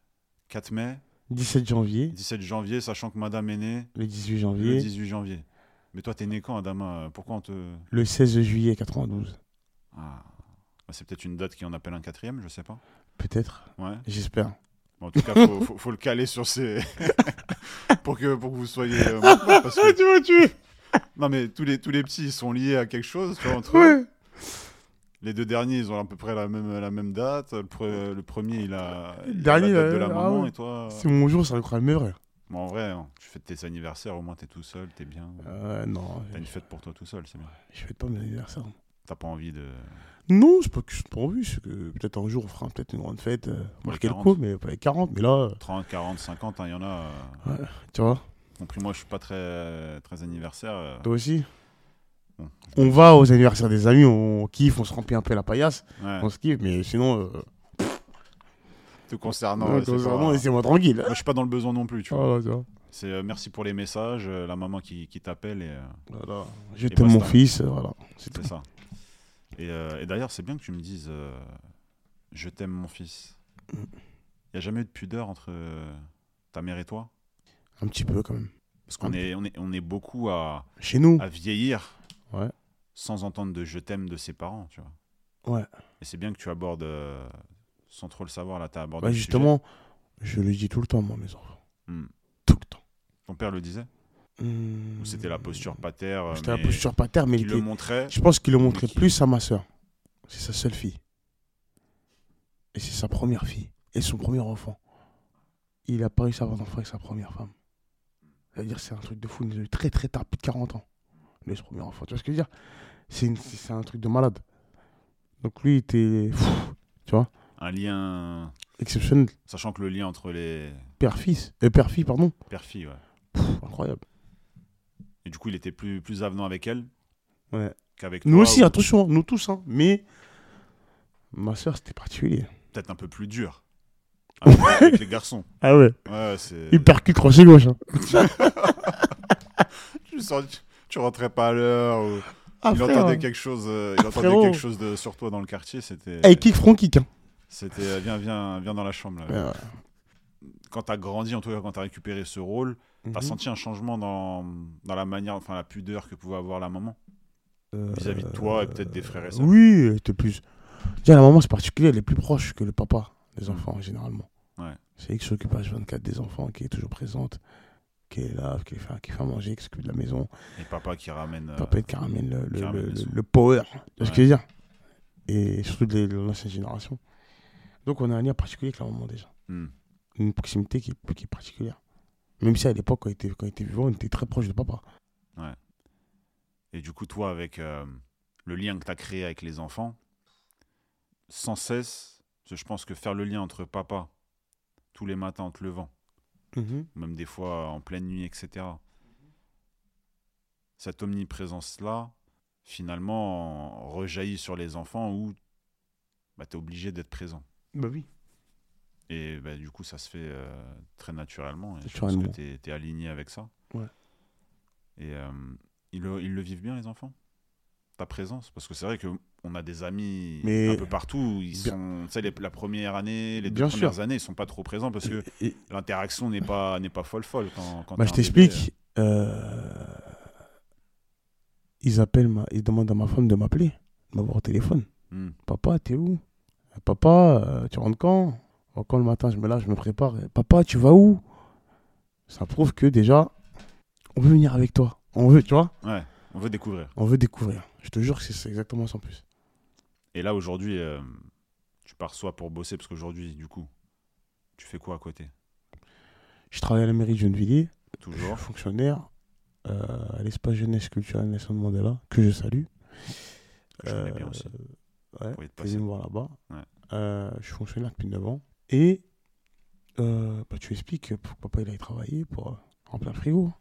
Speaker 1: 4 mai,
Speaker 2: 17 janvier,
Speaker 1: 17 janvier, sachant que madame est née
Speaker 2: le 18
Speaker 1: le
Speaker 2: janvier,
Speaker 1: 18 janvier. Mais toi, t'es né quand, Adama? Pourquoi on te.
Speaker 2: le 16 juillet 92.
Speaker 1: Ah. Bah, C'est peut-être une date qui en appelle un quatrième, je sais pas.
Speaker 2: Peut-être,
Speaker 1: Ouais.
Speaker 2: j'espère.
Speaker 1: Bon, en tout cas, faut, faut, faut le caler sur ces. pour, que, pour que vous soyez. euh, parce que-
Speaker 2: tu
Speaker 1: Non, mais tous les, tous les petits, ils sont liés à quelque chose, tu vois, entre eux.
Speaker 2: Ouais.
Speaker 1: Les deux derniers, ils ont à peu près la même, la même date. Le, pre- le premier, il a, il a
Speaker 2: dernier,
Speaker 1: la date de
Speaker 2: euh,
Speaker 1: la
Speaker 2: ah
Speaker 1: maman
Speaker 2: ouais.
Speaker 1: et toi.
Speaker 2: C'est mon jour, c'est incroyable. Mais vrai.
Speaker 1: Bon, en vrai, hein, tu fêtes tes anniversaires, au moins t'es tout seul, t'es bien.
Speaker 2: Euh, non,
Speaker 1: T'as une fête pour toi tout seul, c'est bien.
Speaker 2: je fête pas mon anniversaire.
Speaker 1: T'as pas envie de.
Speaker 2: Non, c'est pas que je pas envie, c'est que peut-être un jour on fera peut-être une grande fête, euh, marquer le
Speaker 1: 40.
Speaker 2: coup, mais pas les 40, mais là, euh,
Speaker 1: 30, 40, 50, il y en a. euh,
Speaker 2: tu vois,
Speaker 1: compris, moi, je suis pas très, très anniversaire. euh,
Speaker 2: toi aussi.
Speaker 1: bon,
Speaker 2: On va aux anniversaires des amis, on kiffe, on se remplit un peu la paillasse,
Speaker 1: ouais,
Speaker 2: on se kiffe, mais sinon, euh,
Speaker 1: te concernant. ouais, c'est
Speaker 2: vraiment,
Speaker 1: pas-
Speaker 2: laissez-moi tranquille.
Speaker 1: Moi, je suis pas dans le besoin non plus, tu vois.
Speaker 2: Vois.
Speaker 1: C'est euh, merci pour les messages, euh, la maman qui, qui t'appelle et euh,
Speaker 2: Voilà. T'aime mon fils, voilà, c'est
Speaker 1: ça. Et, euh, et d'ailleurs, c'est bien que tu me dises euh, je t'aime mon fils. Il y a jamais eu de pudeur entre euh, ta mère et toi?
Speaker 2: Un petit peu quand même.
Speaker 1: Parce qu'on est, on est, on est beaucoup à,
Speaker 2: Chez nous,
Speaker 1: à vieillir
Speaker 2: Ouais.
Speaker 1: sans entendre de je t'aime de ses parents, tu vois.
Speaker 2: ouais.
Speaker 1: Et c'est bien que tu abordes, sans trop le savoir, là, tu as abordé
Speaker 2: Bah, justement, je le dis tout le temps, moi, mes enfants.
Speaker 1: Hmm.
Speaker 2: Tout le temps.
Speaker 1: Ton père le disait? Ou c'était la posture pater euh,
Speaker 2: C'était la posture pater, mais il
Speaker 1: le montrait
Speaker 2: je pense qu'il le montrait
Speaker 1: qui-
Speaker 2: plus à ma soeur. C'est sa seule fille. Et c'est sa première fille. Et son premier enfant. Il a pas réussi à avoir d'enfant avec sa première femme. C'est-à-dire, c'est un truc de fou. Il a eu très très tard, plus de 40 ans. Il a eu ce premier enfant. Tu vois ce que je veux dire? C'est un truc de malade. Donc lui, il était fou,
Speaker 1: un lien,
Speaker 2: exceptionnel.
Speaker 1: sachant que le lien entre les
Speaker 2: Père-fils. Euh, père-fille, pardon.
Speaker 1: père-filles, ouais.
Speaker 2: Pff, incroyable.
Speaker 1: Et du coup, il était plus, plus avenant avec elle
Speaker 2: Ouais.
Speaker 1: qu'avec
Speaker 2: Nous
Speaker 1: toi,
Speaker 2: aussi,
Speaker 1: ou
Speaker 2: attention, nous tous. Hein. Mais ma soeur, c'était particulier.
Speaker 1: Peut-être un peu plus dur. Avec, avec les garçons.
Speaker 2: Ah ouais.
Speaker 1: Ouais.
Speaker 2: Il percute crochet gauche. Hein.
Speaker 1: Tu, sens- tu- tu rentrais pas à l'heure. ou-
Speaker 2: Ah,
Speaker 1: il
Speaker 2: frère.
Speaker 1: entendait quelque chose, euh, il entendait
Speaker 2: frérot.
Speaker 1: quelque chose de, sur toi dans le quartier. C'était.
Speaker 2: Hey, kick front kick. Hein.
Speaker 1: C'était euh, viens, viens, viens dans la chambre. là.
Speaker 2: Ouais, ouais.
Speaker 1: Quand t'as grandi, en tout cas, quand t'as récupéré ce rôle, t'as
Speaker 2: Mhm.
Speaker 1: senti un changement dans, dans la manière, enfin la pudeur que pouvait avoir la maman?
Speaker 2: Euh,
Speaker 1: vis-à-vis de toi et peut-être des frères et sœurs?
Speaker 2: Oui, elle était plus. Déjà, la maman, c'est particulier, elle est plus proche que le papa des
Speaker 1: Mhm.
Speaker 2: enfants, généralement.
Speaker 1: Ouais.
Speaker 2: C'est elle qui s'occupe H24 des enfants, qui est toujours présente, qui est là, qui fait, qui fait manger, qui s'occupe de la maison.
Speaker 1: Et papa qui ramène. euh,
Speaker 2: Papa, qui ramène le, le,
Speaker 1: qui ramène
Speaker 2: le-
Speaker 1: les sous.
Speaker 2: le power. Tu vois ce
Speaker 1: Ouais.
Speaker 2: que je veux dire? Et surtout de de l'ancienne génération. Donc, on a un lien particulier avec la maman, déjà.
Speaker 1: hmm.
Speaker 2: Une proximité qui, est- qui est particulière. Même si à l'époque, quand il était, quand il était vivant, on était très proche de papa.
Speaker 1: Et du coup, toi, avec euh, le lien que tu as créé avec les enfants, sans cesse, parce que je pense que faire le lien entre papa, tous les matins en te levant, même des fois en pleine nuit, etc., cette omniprésence-là, finalement, rejaillit sur les enfants où bah, tu es obligé d'être présent.
Speaker 2: Bah oui.
Speaker 1: Et bah, du coup, ça se fait euh, très naturellement. Et je pense que tu es, aligné avec ça.
Speaker 2: Ouais.
Speaker 1: Et euh, ils, le, ils le vivent bien, les enfants? Ta présence? Parce que c'est vrai qu'on a des amis
Speaker 2: Mais-
Speaker 1: un peu partout. Ils sont, tu sais, les- la première année, les deux
Speaker 2: Bien
Speaker 1: premières
Speaker 2: sûr.
Speaker 1: années, ils sont pas trop présents parce que
Speaker 2: Et-
Speaker 1: l'interaction n'est pas, pas folle folle. Quand, quand
Speaker 2: Bah, je t'explique. euh, Ils appellent, ma... ils demandent à ma femme de m'appeler, de m'avoir au téléphone.
Speaker 1: hmm.
Speaker 2: Papa, t'es où? Papa, tu rentres quand? Quand le matin, je me lâche, je me prépare. Papa, tu vas où? Ça prouve que déjà, on veut venir avec toi. On veut, tu vois?
Speaker 1: Ouais, on veut découvrir.
Speaker 2: On veut découvrir. Je te jure que c'est- exactement ça en plus.
Speaker 1: Et là, aujourd'hui, euh, tu pars soit pour bosser, parce qu'aujourd'hui, du coup, tu fais quoi à côté?
Speaker 2: Je travaille à la mairie de Gennevilliers
Speaker 1: Toujours.
Speaker 2: fonctionnaire euh, à l'espace jeunesse culturelle Nelson Mandela, que je salue.
Speaker 1: Je connais bien aussi.
Speaker 2: Ouais, voir là-bas.
Speaker 1: Ouais.
Speaker 2: Euh, je suis fonctionnaire depuis 9 ans. Et euh, bah, tu expliques pourquoi papa il aille travailler pour euh, remplir le frigo.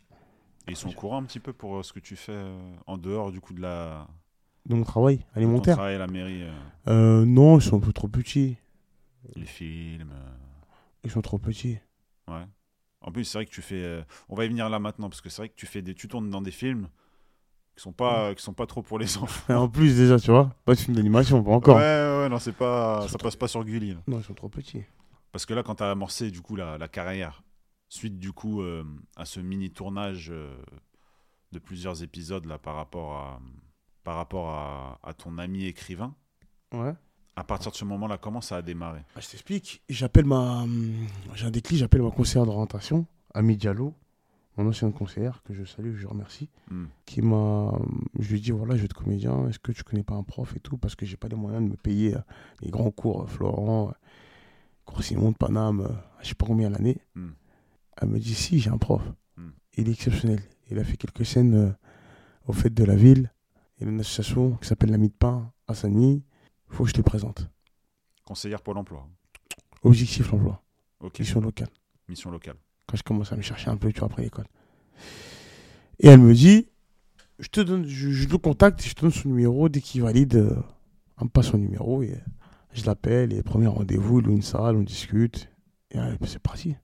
Speaker 1: Et ils sont au courant un petit peu pour euh, ce que tu fais en dehors du coup de la
Speaker 2: De mon travail alimentaire.
Speaker 1: travail à la mairie, euh,
Speaker 2: non, ils sont un peu trop petits.
Speaker 1: les films.
Speaker 2: Ils sont trop petits.
Speaker 1: ouais. En plus, c'est vrai que tu fais. on va y venir là maintenant parce que c'est vrai que tu fais des, tu tournes dans des films qui sont pas, qui sont pas trop pour les enfants.
Speaker 2: En plus, déjà, tu vois, pas de film d'animation, pas encore.
Speaker 1: Ouais, ouais, non, c'est pas, ça passe pas sur Gulli. là.
Speaker 2: Non, ils sont trop petits.
Speaker 1: Parce que là, quand tu as amorcé du coup la, la carrière, suite du coup euh, à ce mini tournage euh, de plusieurs épisodes là par rapport à par rapport à, à ton ami écrivain,
Speaker 2: Ouais.
Speaker 1: à partir de ce moment-là, comment ça a démarré?
Speaker 2: Bah, je t'explique. J'appelle ma. hum, J'ai un déclic, j'appelle ma conseillère d'orientation, Ami Diallo, mon ancienne conseillère, que je salue, je remercie,
Speaker 1: Hmm.
Speaker 2: qui m'a. Je lui ai dit voilà, je vais être comédien, est-ce que tu connais pas un prof et tout? Parce que j'ai pas les moyens de me payer euh, les grands cours, Florent, cours Simon de Paname, euh, je sais pas combien l'année.
Speaker 1: Hmm.
Speaker 2: Elle me dit si, j'ai un prof.
Speaker 1: Hmm.
Speaker 2: Il est exceptionnel. Il a fait quelques scènes euh, au fait de la ville. Il a une association qui s'appelle l'Ami de Pain à Sagny. Il faut que je te présente.
Speaker 1: Conseillère Pôle emploi.
Speaker 2: Objectif l'emploi, mission locale.
Speaker 1: Mission locale.
Speaker 2: quand je commence à me chercher un peu, tu vois, après l'école. Et elle me dit, je te donne, je, je le contacte, je te donne son numéro, dès qu'il valide, euh, elle me passe son numéro, et euh, je l'appelle, et premier rendez-vous, il loue une salle, on discute, et euh, c'est parti.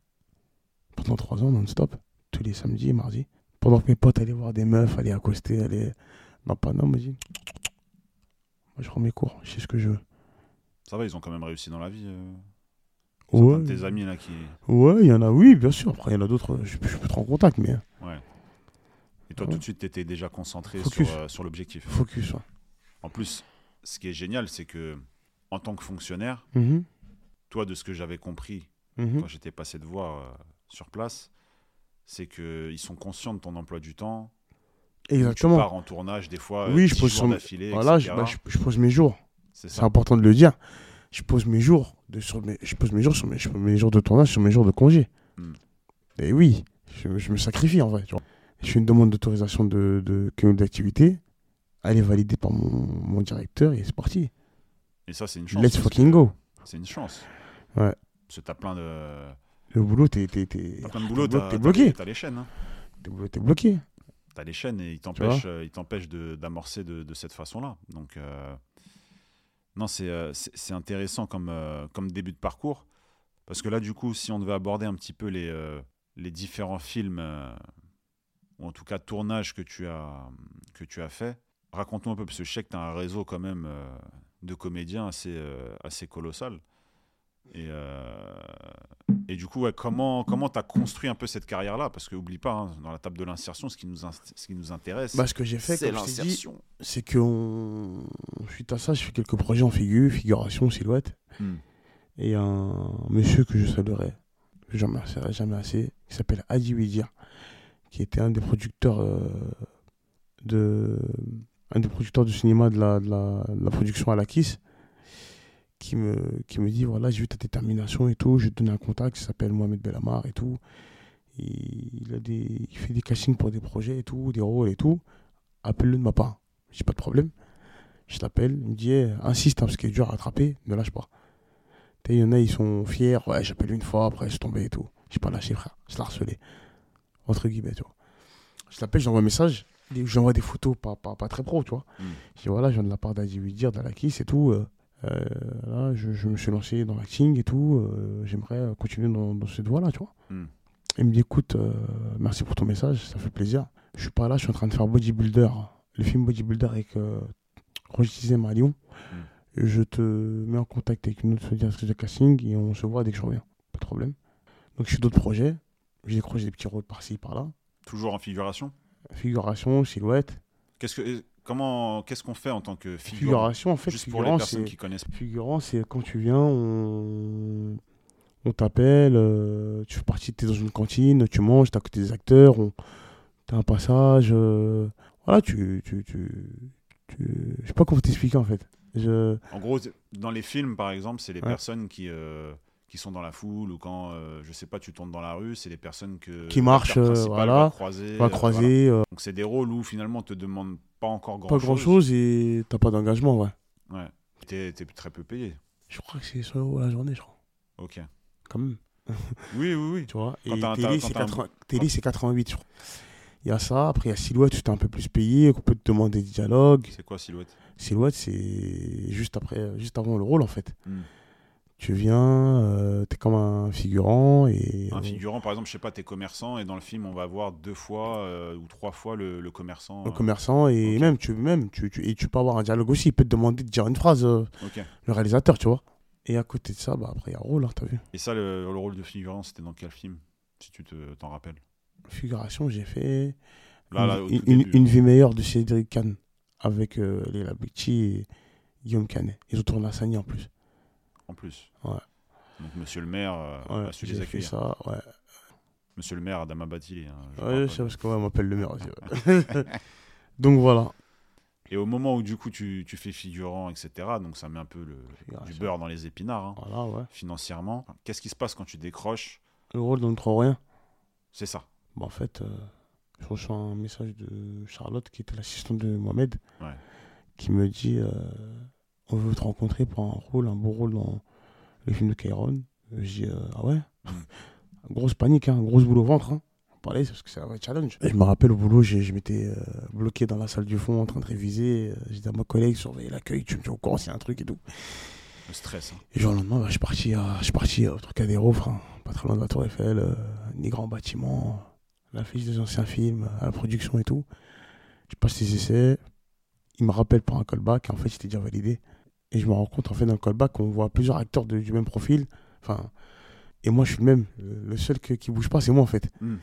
Speaker 2: Pendant trois ans, non-stop, tous les samedis et mardis. Pendant que mes potes allaient voir des meufs, allaient accoster, allaient... Non, pas non, moi je prends mes cours, je sais ce que je veux.
Speaker 1: Ça va, ils ont quand même réussi dans la vie. euh,
Speaker 2: Ouais,
Speaker 1: tes amis là qui.
Speaker 2: ouais, il y en a, oui, bien sûr. Après, il y en a d'autres, je, je peux te en contact, mais
Speaker 1: Ouais. Et toi,
Speaker 2: Ouais.
Speaker 1: tout de suite, tu étais déjà concentré
Speaker 2: Focus.
Speaker 1: sur, euh, sur l'objectif.
Speaker 2: focus. ouais.
Speaker 1: En plus, ce qui est génial, c'est que en tant que fonctionnaire,
Speaker 2: Mhm,
Speaker 1: toi, de ce que j'avais compris
Speaker 2: mhm.
Speaker 1: quand j'étais passé de voir euh, sur place, c'est qu'ils sont conscients de ton emploi du temps. Tu
Speaker 2: Exactement.
Speaker 1: pars en tournage des fois,
Speaker 2: Oui, je
Speaker 1: 10
Speaker 2: pose sur- Voilà, je, bah, je, je pose mes jours.
Speaker 1: C'est
Speaker 2: important de le dire. Je pose mes jours de sur mes, je pose mes jours sur mes, je pose mes jours de tournage sur mes jours de congé.
Speaker 1: Hmm.
Speaker 2: Et oui, je, je me sacrifie en vrai. tu vois. Je fais une demande d'autorisation de, de d'activité. Elle est validée par mon, mon directeur et c'est parti.
Speaker 1: Et ça, c'est une chance.
Speaker 2: Let's fucking go.
Speaker 1: C'est une chance.
Speaker 2: Ouais.
Speaker 1: Parce que t'as plein de,
Speaker 2: Le boulot, t'es,
Speaker 1: t'as plein de boulot,
Speaker 2: t'es bloqué.
Speaker 1: t'as les chaînes. hein.
Speaker 2: T'es blo- t'es bloqué.
Speaker 1: T'as les chaînes et ils t'empêchent, euh, t'empêchent de- d'amorcer de, de cette façon-là. Donc, euh, non, c'est euh, c'est intéressant comme, comme début de parcours. Parce que là, du coup, si on devait aborder un petit peu les, les différents films, ou en tout cas tournages que tu as, que tu as fait, raconte-nous un peu, parce que je sais que tu as un réseau quand même de comédiens assez, euh, assez colossal. Et, euh, et du coup, ouais, comment comment tu as construit un peu cette carrière-là? Parce que oublie pas, hein, dans la table de l'insertion, ce, qui nous in- ce qui nous intéresse,
Speaker 2: Bah, ce que j'ai fait,
Speaker 1: c'est l'insertion.
Speaker 2: c'est que on- suite à ça, je fais quelques projets en figure, figuration, silhouette.
Speaker 1: Hmm.
Speaker 2: Et un monsieur que je saluerai, que je ne remercierai jamais assez, qui s'appelle Adi Widir, qui était un des producteurs euh, de un des producteurs du cinéma de la, de la, production à la Kiss, qui me, qui me dit voilà, j'ai vu ta détermination et tout, je te donner un contact, il s'appelle Mohamed Bellamar et tout. Il, a des, il fait des castings pour des projets et tout, des rôles et tout. Appelle-le de ma part. J'ai pas de problème. Je l'appelle, il me dit insiste, hein, parce qu'il est dur à attraper, ne lâche pas. Il y en a, ils sont fiers. Ouais, j'appelle une fois, après, je suis tombé et tout. J'ai pas lâché, frère. Je l'ai harcelé. Entre guillemets, tu vois. Je l'appelle, j'envoie un message. J'envoie des photos pas, pas, pas très pro, tu vois.
Speaker 1: Mm.
Speaker 2: Je dis voilà, je viens de la part d'Adi Widir, de la Kiss et tout. euh, euh, là, je, je me suis lancé dans l'acting et tout. euh, J'aimerais continuer dans, dans cette voie-là, tu vois.
Speaker 1: Mm.
Speaker 2: Il me dit écoute, euh, merci pour ton message, ça fait plaisir. Je suis pas là, je suis en train de faire Bodybuilder. Le film Bodybuilder avec euh, Roger Tizem à Lyon.
Speaker 1: Mm.
Speaker 2: Je te mets en contact avec une autre directrice de casting et on se voit dès que je reviens. Pas de problème. Donc je fais d'autres projets. J'ai décroché des petits rôles par-ci, par-là.
Speaker 1: Toujours en figuration?
Speaker 2: Figuration, silhouette.
Speaker 1: Qu'est-ce que comment qu'est-ce qu'on fait en tant que figurant?
Speaker 2: Figuration, en fait,
Speaker 1: Juste pour les personnes qui connaissent.
Speaker 2: Figurant, c'est quand tu viens, on, on t'appelle, euh, tu fais partie, tu es dans une cantine, tu manges, tu à côté des acteurs, on... tu as un passage. euh, Voilà, tu. tu, tu, tu- Je sais pas comment t'expliquer en fait. Je...
Speaker 1: En gros, dans les films, par exemple, c'est les
Speaker 2: Ouais.
Speaker 1: personnes qui, euh, qui sont dans la foule ou quand, euh, je sais pas, tu tournes dans la rue, c'est les personnes que
Speaker 2: Qui marchent, euh, voilà,
Speaker 1: va croiser.
Speaker 2: va
Speaker 1: euh, voilà.
Speaker 2: euh,
Speaker 1: Donc c'est des rôles où finalement on te demande pas encore grand
Speaker 2: pas grand chose et t'as pas d'engagement, ouais.
Speaker 1: Ouais. T'es très peu payé.
Speaker 2: Je crois que c'est 100 euros la journée, je crois.
Speaker 1: Ok.
Speaker 2: Quand même.
Speaker 1: Oui, oui, oui.
Speaker 2: Tu vois.
Speaker 1: Quand
Speaker 2: Et
Speaker 1: t'as un-
Speaker 2: télé,
Speaker 1: quand
Speaker 2: c'est
Speaker 1: t'as un-
Speaker 2: 80 télé, c'est 88, je crois. Il y a ça. Après, il y a Silhouette, tu t'es un peu plus payé. On peut te demander des dialogues.
Speaker 1: C'est quoi Silhouette?
Speaker 2: Silhouette, c'est juste après, juste avant le rôle, en fait.
Speaker 1: Hmm.
Speaker 2: Tu viens, euh, t'es comme un figurant et.
Speaker 1: Un figurant, par exemple, je sais pas, t'es commerçant et dans le film on va voir deux fois euh, ou trois fois le, le commerçant.
Speaker 2: Le
Speaker 1: euh,
Speaker 2: commerçant et même tu même tu, tu- et tu peux avoir un dialogue aussi il peut te demander de dire une phrase le réalisateur tu vois et à côté de ça bah après il y a rôle hein, t'as vu
Speaker 1: Et ça, le, le rôle de figurant, c'était dans quel film Si tu te- t'en rappelles?
Speaker 2: figuration j'ai fait
Speaker 1: Là,
Speaker 2: une,
Speaker 1: là,
Speaker 2: une-
Speaker 1: tout
Speaker 2: une-
Speaker 1: début.
Speaker 2: une vie meilleure de Cédric Kahn avec Léla Becti et Guillaume Canet ils ont tourné à Sagny en plus
Speaker 1: En plus.
Speaker 2: Ouais.
Speaker 1: Donc Monsieur le maire euh,
Speaker 2: ouais
Speaker 1: a su les accueillir.
Speaker 2: ça ouais
Speaker 1: Monsieur le maire, Adama Batili. hein,
Speaker 2: ouais
Speaker 1: de-
Speaker 2: parce qu'on m'appelle le maire aussi donc voilà
Speaker 1: Et au moment où du coup tu, tu fais figurant, etc., donc ça met un peu le, du beurre dans les épinards, hein,
Speaker 2: voilà ouais
Speaker 1: financièrement. Qu'est-ce qui se passe quand tu décroches
Speaker 2: le rôle dans le trop rien
Speaker 1: C'est ça.
Speaker 2: Bah, en fait, euh, je reçois un message de Charlotte, qui était l'assistante de Mohamed, qui me dit euh, On veut te rencontrer pour un rôle, un beau rôle dans le film de Kairon. Je dis euh, Ah ouais? Grosse panique, hein, grosse boule au ventre. Hein. On parlait, parce que c'est un vrai challenge. Et je me rappelle au boulot, j'ai- je m'étais euh, bloqué dans la salle du fond en train de réviser. Euh, J'ai dit à ma collègue Surveiller l'accueil, tu me tiens au courant s'il y a un truc et tout.
Speaker 1: Le stress. hein.
Speaker 2: Et le jour au lendemain, bah, je suis parti, à, je suis parti au Trocadéro, frère, pas très loin de la Tour Eiffel, euh, des grands bâtiments, l'affiche des anciens films, à la production et tout. Je passe les essais, il me rappelle pour un callback, et en fait, j'étais déjà validé. Et je me rends compte, en fait, dans le callback, qu'on voit plusieurs acteurs de- du même profil. Enfin, et moi, je suis le même. Le seul que- qui bouge pas, c'est moi, en fait.
Speaker 1: Hmm.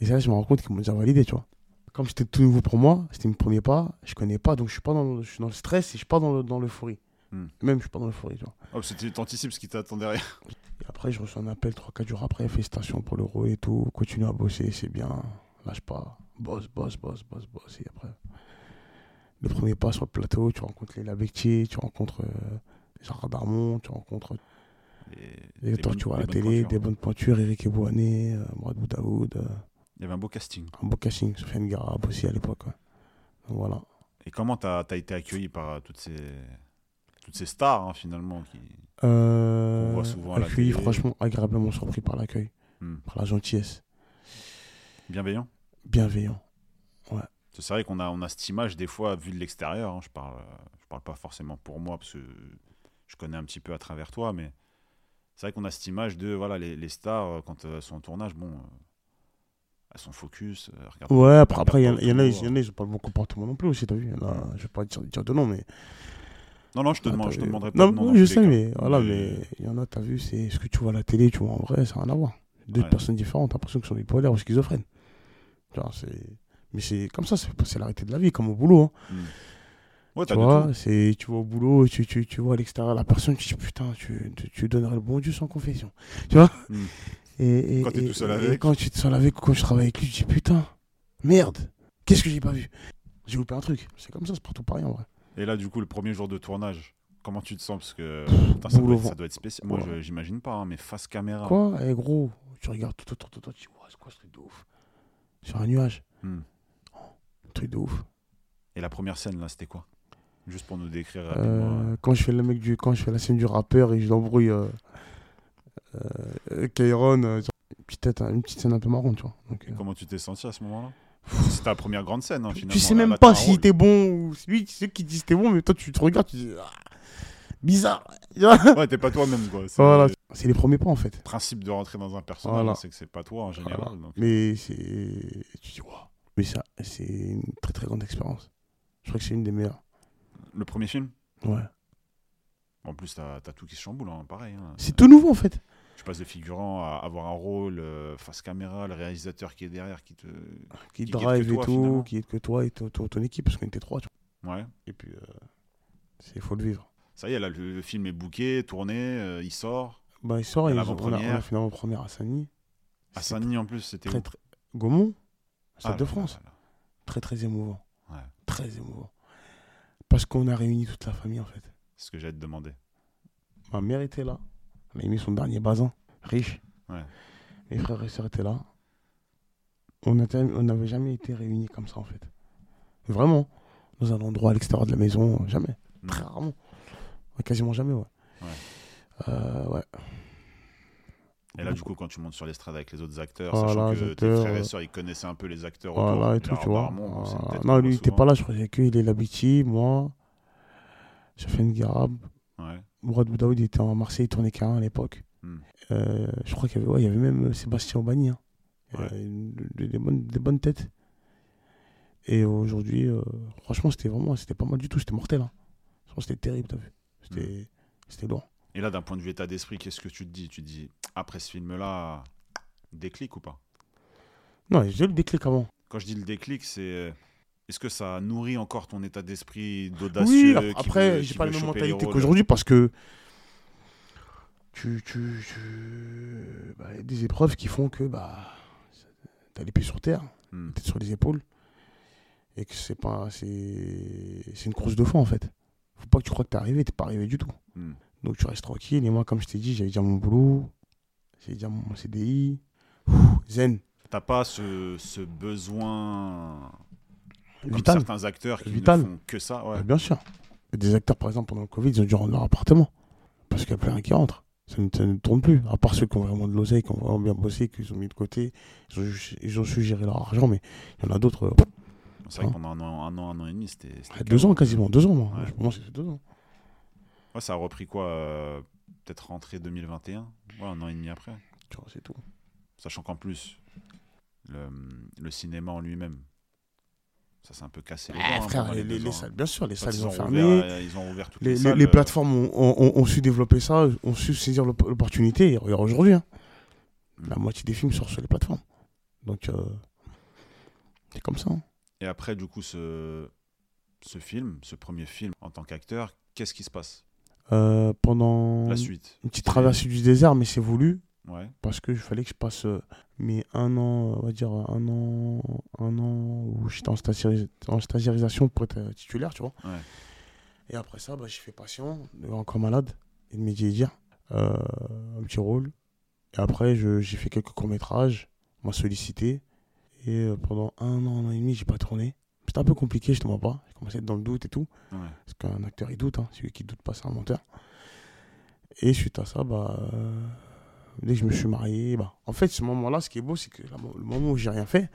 Speaker 2: Et c'est là je me rends compte qu'ils m'ont déjà validé, tu vois. Comme c'était tout nouveau pour moi, c'était mon premier pas, je connais pas, donc je suis pas dans le, je suis dans le stress et je suis pas dans le- dans l'euphorie.
Speaker 1: Hmm.
Speaker 2: Même, je suis pas dans l'euphorie, tu vois.
Speaker 1: Oh, c'était t'anticipes ce qui t'attend derrière.
Speaker 2: Et après, je reçois un appel 3-4 jours après, félicitations pour le rôle et tout, continue à bosser, c'est bien, lâche pas, bosse, bosse, bosse, bosse, bosse. Et après, le premier pas sur le plateau, tu rencontres les Labectier, tu rencontres euh, Gérard Darmon, tu rencontres
Speaker 1: Les,
Speaker 2: les acteurs que tu vois à la télé,
Speaker 1: pointures.
Speaker 2: des bonnes pointures, Eric Ebouané, euh, Mourad Boudaoud, euh,
Speaker 1: Il y avait un beau casting.
Speaker 2: un beau casting, Sofiane Garab aussi à l'époque. ouais. Donc voilà.
Speaker 1: Et comment t'as as été accueilli par euh, toutes ces, toutes ces stars, hein, finalement qui...
Speaker 2: Euh,
Speaker 1: On voit souvent à la
Speaker 2: accueilli,
Speaker 1: télé.
Speaker 2: franchement, agréablement surpris par l'accueil,
Speaker 1: Hmm.
Speaker 2: par la gentillesse,
Speaker 1: Bienveillants
Speaker 2: bienveillant.
Speaker 1: C'est vrai qu'on a, on a cette image, des fois, vue de l'extérieur. hein, je parle, euh, je parle pas forcément pour moi, parce que je connais un petit peu à travers toi, mais c'est vrai qu'on a cette image de voilà, les, les stars, euh, quand elles sont en tournage, bon, euh, elles sont focus. euh,
Speaker 2: Ouais, après, après il y, en- a, y en a, ils ont pas le bon comportement non plus aussi, t'as vu. A, je vais pas dire, dire de nom, mais.
Speaker 1: Non, non, je te,
Speaker 2: Ah,
Speaker 1: demande, je te demanderai pas
Speaker 2: Non,
Speaker 1: de nom
Speaker 2: je sais, mais voilà, mais il y en a, t'as vu, c'est ce que tu vois à la télé, tu vois en vrai, ça n'a rien à voir. Deux
Speaker 1: Ouais.
Speaker 2: personnes différentes, t'as l'impression qu'ils sont bipolaires ou schizophrènes. Genre, c'est. Mais c'est comme ça, c'est c'est la réalité de la vie, comme au boulot. hein.
Speaker 1: Hmm. Ouais,
Speaker 2: Tu vois, c'est, tu vas au boulot, tu, tu, tu vois à l'extérieur la personne, tu te dis putain, tu, tu, tu donnerais le bon Dieu sans confession. Tu vois
Speaker 1: Hmm.
Speaker 2: et, et,
Speaker 1: Quand t'es
Speaker 2: et-
Speaker 1: tout seul
Speaker 2: et
Speaker 1: avec.
Speaker 2: quand tu es tout seul avec ou quand je travaille avec lui, tu te dis putain, merde, qu'est-ce que j'ai pas vu? J'ai loupé un truc. C'est comme ça, c'est partout pareil en vrai.
Speaker 1: Et là, du coup, le premier jour de tournage, comment tu te sens? Parce que putain, ça, doit être, ça
Speaker 2: vent.
Speaker 1: doit être spécial. Moi,
Speaker 2: Ouais.
Speaker 1: je- j'imagine pas, hein, mais face caméra.
Speaker 2: Quoi? Eh gros, tu regardes tout autour de toi, tu dis, ouais, c'est quoi ce truc de ouf? Sur un nuage,
Speaker 1: Hmm.
Speaker 2: Truc de ouf.
Speaker 1: Et la première scène, là, c'était quoi? Juste pour nous décrire rapidement.
Speaker 2: Euh, quand je fais le mec du, quand je fais la scène du rappeur et je l'embrouille, euh, euh, Kairon, euh, une petite tête, hein, une petite scène un peu marrante, tu vois. Donc, euh,
Speaker 1: Comment tu t'es senti à ce moment-là? C'est ta première grande scène, hein, finalement.
Speaker 2: tu sais même pas
Speaker 1: un
Speaker 2: si
Speaker 1: rôle.
Speaker 2: t'es bon ou lui, tu sais qui dit c'était bon, mais toi tu te regardes, tu dis ah, bizarre.
Speaker 1: Ouais, t'es pas toi-même, quoi. C'est
Speaker 2: voilà,
Speaker 1: le
Speaker 2: c'est les premiers pas en fait.
Speaker 1: principe de rentrer dans un personnage,
Speaker 2: Voilà.
Speaker 1: c'est que c'est pas toi en général.
Speaker 2: Voilà.
Speaker 1: donc-
Speaker 2: Mais c'est, tu dis waouh. Mais ça, c'est une très très grande expérience. Je crois que c'est une des meilleures.
Speaker 1: Le premier film?
Speaker 2: Ouais.
Speaker 1: En plus, t'as as tout qui se chamboule, hein, pareil. hein.
Speaker 2: C'est tout nouveau en fait.
Speaker 1: Tu passes de figurant à avoir un rôle euh, face caméra, le réalisateur qui est derrière qui te.
Speaker 2: Qui drive et
Speaker 1: toi,
Speaker 2: tout,
Speaker 1: finalement.
Speaker 2: qui est que toi et ton, ton- ton équipe, parce qu'on était trois, tu vois.
Speaker 1: Ouais.
Speaker 2: Et puis, euh, c'est faut le vivre.
Speaker 1: Ça y est, là, le, le film est booké, tourné, euh, il sort.
Speaker 2: Bah, il sort
Speaker 1: Et
Speaker 2: on a, on
Speaker 1: l'avant-première.
Speaker 2: a fait l'avant-première à Sani.
Speaker 1: À Saint-Denis, en plus, c'était.
Speaker 2: Très, très... Gaumont, Stade
Speaker 1: là
Speaker 2: de France.
Speaker 1: là là.
Speaker 2: Très très émouvant.
Speaker 1: Ouais.
Speaker 2: Très émouvant. Parce qu'on a réuni toute la famille en fait.
Speaker 1: C'est ce que j'allais te demander.
Speaker 2: Ma mère était là, On a mis son dernier bazin, riche.
Speaker 1: Ouais.
Speaker 2: Mes frères et sœurs étaient là. On n'avait jamais été réunis comme ça, en fait. Vraiment. Dans un endroit à l'extérieur de la maison, jamais.
Speaker 1: Mm.
Speaker 2: Très rarement. Quasiment jamais, ouais.
Speaker 1: Ouais.
Speaker 2: Euh, ouais.
Speaker 1: Et là, du coup, quand tu montes sur l'estrade avec les autres acteurs,
Speaker 2: Voilà,
Speaker 1: sachant que tes frères et
Speaker 2: euh,
Speaker 1: sœurs, ils connaissaient un peu les acteurs
Speaker 2: Voilà
Speaker 1: autour.
Speaker 2: et tout, tu vois.
Speaker 1: Bon,
Speaker 2: Voilà.
Speaker 1: peut-être
Speaker 2: Non, lui, il
Speaker 1: voit
Speaker 2: était
Speaker 1: souvent.
Speaker 2: pas là, je croyais qu'il est l'habitude, moi. Sofiane Garab.
Speaker 1: Ouais.
Speaker 2: Mourad Boudaoud il était en Marseille, il tournait qu'un à l'époque.
Speaker 1: Hmm.
Speaker 2: Euh, je crois qu'il y avait, ouais, il y avait même euh, Sébastien Aubagny. hein.
Speaker 1: Ouais.
Speaker 2: une- des, des bonnes, des bonnes têtes. Et aujourd'hui, euh, franchement, c'était vraiment c'était pas mal du tout. C'était mortel. Hein. Franchement, C'était terrible, t'as vu. C'était c'était lourd.
Speaker 1: Et là, d'un point de vue état d'esprit, qu'est-ce que tu te dis? Tu te dis, après ce film-là, déclic ou pas?
Speaker 2: Non, j'ai le déclic avant.
Speaker 1: Quand je dis le déclic, c'est. euh, Est-ce que ça nourrit encore ton état d'esprit
Speaker 2: Oui,
Speaker 1: d'audacieux qui
Speaker 2: après, j'ai pas la même mentalité qu'aujourd'hui parce que tu, tu, tu- bah, il y a des épreuves qui font que bah, t'as les pieds sur terre,
Speaker 1: Hmm.
Speaker 2: tête sur les épaules, et que c'est pas, c'est, c'est une course de fond en fait. Faut pas que tu crois que t'es arrivé, t'es pas arrivé du tout.
Speaker 1: Hmm.
Speaker 2: Donc tu restes tranquille. Et moi, comme je t'ai dit, j'avais déjà mon boulot, j'avais déjà mon CDI, Ouh, zen,
Speaker 1: T'as pas ce, ce besoin. Comme
Speaker 2: vital.
Speaker 1: certains acteurs qui
Speaker 2: Vital.
Speaker 1: ne font que ça. Ouais.
Speaker 2: Bah, bien sûr. Des acteurs, par exemple, pendant le Covid, ils ont dû rendre leur appartement. Parce qu'il n'y a plus rien qui rentre. Ça ne, ça ne tourne plus. À part ceux qui ont vraiment de l'oseille, qui ont vraiment bien bossé, qui ont mis de côté. Ils ont, ils ont su gérer leur argent, mais il y en a d'autres. euh,
Speaker 1: C'est vrai que
Speaker 2: Hein.
Speaker 1: pendant un an, un an, un an et demi, c'était.
Speaker 2: deux ans quasiment. Deux ans, moi.
Speaker 1: Ouais.
Speaker 2: Pour moi, c'est deux ans.
Speaker 1: Ouais, ça a repris quoi euh, Peut-être rentrée 2021 Ouais, un an et demi après.
Speaker 2: Tu vois, c'est tout.
Speaker 1: Sachant qu'en plus, le, le cinéma en lui-même, ça s'est un peu cassé les dents. Hein,
Speaker 2: frère, les, salles, bien sûr, les salles, ils ont
Speaker 1: ouvert,
Speaker 2: fermé.
Speaker 1: euh, ils ont ouvert toutes les,
Speaker 2: Les, les-
Speaker 1: salles.
Speaker 2: les
Speaker 1: euh,
Speaker 2: plateformes ont, ont- ont su développer ça, ont su saisir l'op- l'opportunité. Regarde aujourd'hui, hein.
Speaker 1: Mm.
Speaker 2: la moitié des films sortent sur les plateformes. Donc, euh, c'est comme ça. hein.
Speaker 1: Et après, du coup, ce, ce film, ce premier film en tant qu'acteur, qu'est-ce qui se passe?
Speaker 2: Euh, pendant
Speaker 1: La suite
Speaker 2: une petite traversée du désert, mais c'est voulu.
Speaker 1: Ouais.
Speaker 2: parce que il fallait que je passe euh, mes un an, on va dire un an, un an où j'étais en, stagiaris- en stagiarisation pour être euh, titulaire, tu vois.
Speaker 1: Ouais.
Speaker 2: Et après ça, bah, j'ai fait patient, encore malade, et de médier dire, euh, un petit rôle. Et après, j'ai fait quelques courts métrages, on m'a sollicité. Et euh, pendant un an, un an et demi, j'ai pas tourné. C'était un peu compliqué, je te mens pas. J'ai commencé à être dans le doute et tout.
Speaker 1: ouais.
Speaker 2: Parce qu'un acteur, il doute. Hein. Celui qui doute pas, c'est un menteur. Et suite à ça, bah, euh, dès que je me suis marié, bah, en fait, ce moment-là, ce qui est beau, c'est que le moment où j'ai rien fait,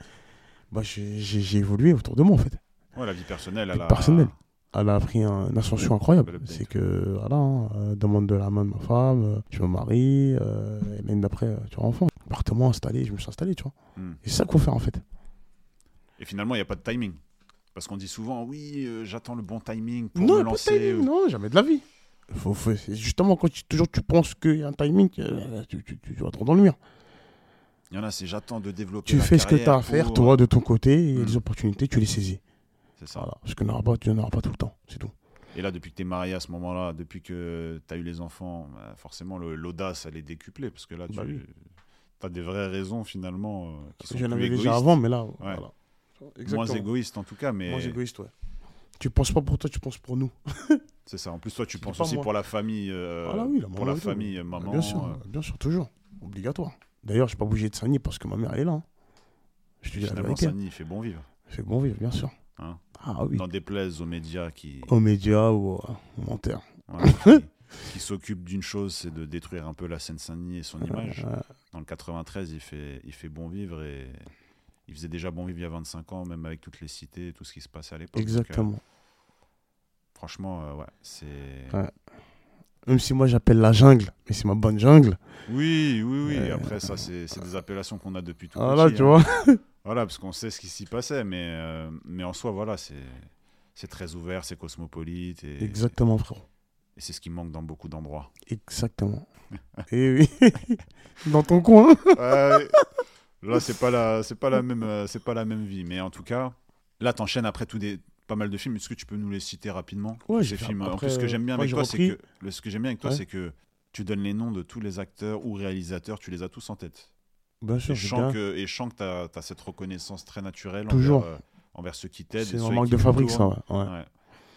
Speaker 2: bah, j'ai évolué autour de moi, en fait.
Speaker 1: Ouais, la vie personnelle, elle a.
Speaker 2: personnelle. Elle a pris un- une ascension incroyable. C'est que, voilà, hein, euh, demande de la main de ma femme, euh, je me marie, euh, et l'année d'après, tu as enfant. Appartement installé, je me suis installé, tu vois.
Speaker 1: Hmm.
Speaker 2: Et c'est ça qu'il faut faire, en fait.
Speaker 1: Et finalement, il n'y a pas de timing. Parce qu'on dit souvent, oui, euh, j'attends le bon timing pour
Speaker 2: non,
Speaker 1: me lancer.
Speaker 2: timing,
Speaker 1: euh.
Speaker 2: non, jamais de la vie. Faut, justement, quand tu, toujours tu penses qu'il y a un timing, euh, tu, tu, tu vas trop dans le mur.
Speaker 1: Il y en a, c'est j'attends de développer.
Speaker 2: Tu fais ce que tu as à faire,
Speaker 1: pour-
Speaker 2: toi, de ton côté, et
Speaker 1: Mm.
Speaker 2: les opportunités, tu les saisis.
Speaker 1: C'est ça.
Speaker 2: Voilà. Parce que n'aura pas, tu n'en auras pas tout le temps, c'est tout.
Speaker 1: Et là, depuis que tu es marié à ce moment-là, depuis que tu as eu les enfants, bah, forcément, l'audace, elle est décuplée. Parce que là, tu
Speaker 2: Bah oui.
Speaker 1: as des vraies raisons, finalement, euh, qui sont
Speaker 2: J'en avais
Speaker 1: égoïstes.
Speaker 2: déjà avant, mais là, voilà.
Speaker 1: Moins égoïste, en tout cas. Mais
Speaker 2: Moins égoïste, ouais. Tu penses pas pour toi, tu penses pour nous.
Speaker 1: c'est ça. En plus, toi, tu penses aussi
Speaker 2: moi.
Speaker 1: pour la famille. euh,
Speaker 2: Ah là oui, la
Speaker 1: pour la famille, maman.
Speaker 2: bien sûr,
Speaker 1: euh,
Speaker 2: bien sûr, toujours. Obligatoire. D'ailleurs, je n'ai pas bougé de Sani parce que ma mère, elle est là. hein. Je te dis la vérité.
Speaker 1: Sani, il fait bon vivre.
Speaker 2: C'est bon vivre, bien sûr.
Speaker 1: Hein.
Speaker 2: Ah oui.
Speaker 1: N'en déplaise aux médias qui,
Speaker 2: Aux médias ou aux menteurs.
Speaker 1: voilà, qui, qui s'occupent d'une chose, c'est de détruire un peu la Seine-Saint-Denis et son image.
Speaker 2: Euh,
Speaker 1: Dans le 93, il fait, il fait bon vivre et il faisait déjà bon vivre il y a 25 ans, même avec toutes les cités, tout ce qui se passait à l'époque. Donc, euh,
Speaker 2: exactement.
Speaker 1: franchement, euh, ouais, c'est.
Speaker 2: Ouais. Même si moi j'appelle la jungle, mais c'est ma bonne jungle.
Speaker 1: Oui, oui, oui.
Speaker 2: Euh,
Speaker 1: Après, ça, c'est des appellations qu'on a depuis tout
Speaker 2: Voilà,
Speaker 1: petit,
Speaker 2: tu
Speaker 1: hein.
Speaker 2: vois.
Speaker 1: Voilà, parce qu'on sait ce qui s'y passait, mais, mais en soi, voilà, c'est c'est très ouvert, c'est cosmopolite et,
Speaker 2: Exactement, frérot.
Speaker 1: et c'est ce qui manque dans beaucoup d'endroits.
Speaker 2: Exactement. Et oui. Dans ton coin.
Speaker 1: Ouais, là, c'est pas la, c'est pas la même, euh, c'est pas la même vie, mais en tout cas, là, t'enchaînes après tout des pas mal de films. Est-ce que tu peux nous les citer rapidement
Speaker 2: Ouais,
Speaker 1: Ces films? en plus, ce que j'aime bien avec toi, c'est que ce que j'aime bien avec toi, c'est que tu donnes les noms de tous les acteurs ou réalisateurs, tu les as tous en tête.
Speaker 2: Bien
Speaker 1: Et
Speaker 2: sûr,
Speaker 1: je
Speaker 2: j'ai
Speaker 1: sens que, et je sens que tu as, cette reconnaissance très naturelle
Speaker 2: Toujours.
Speaker 1: Envers, euh, envers ceux qui t'aident.
Speaker 2: C'est
Speaker 1: et
Speaker 2: un manque de fabrique, ça. Ouais, ouais.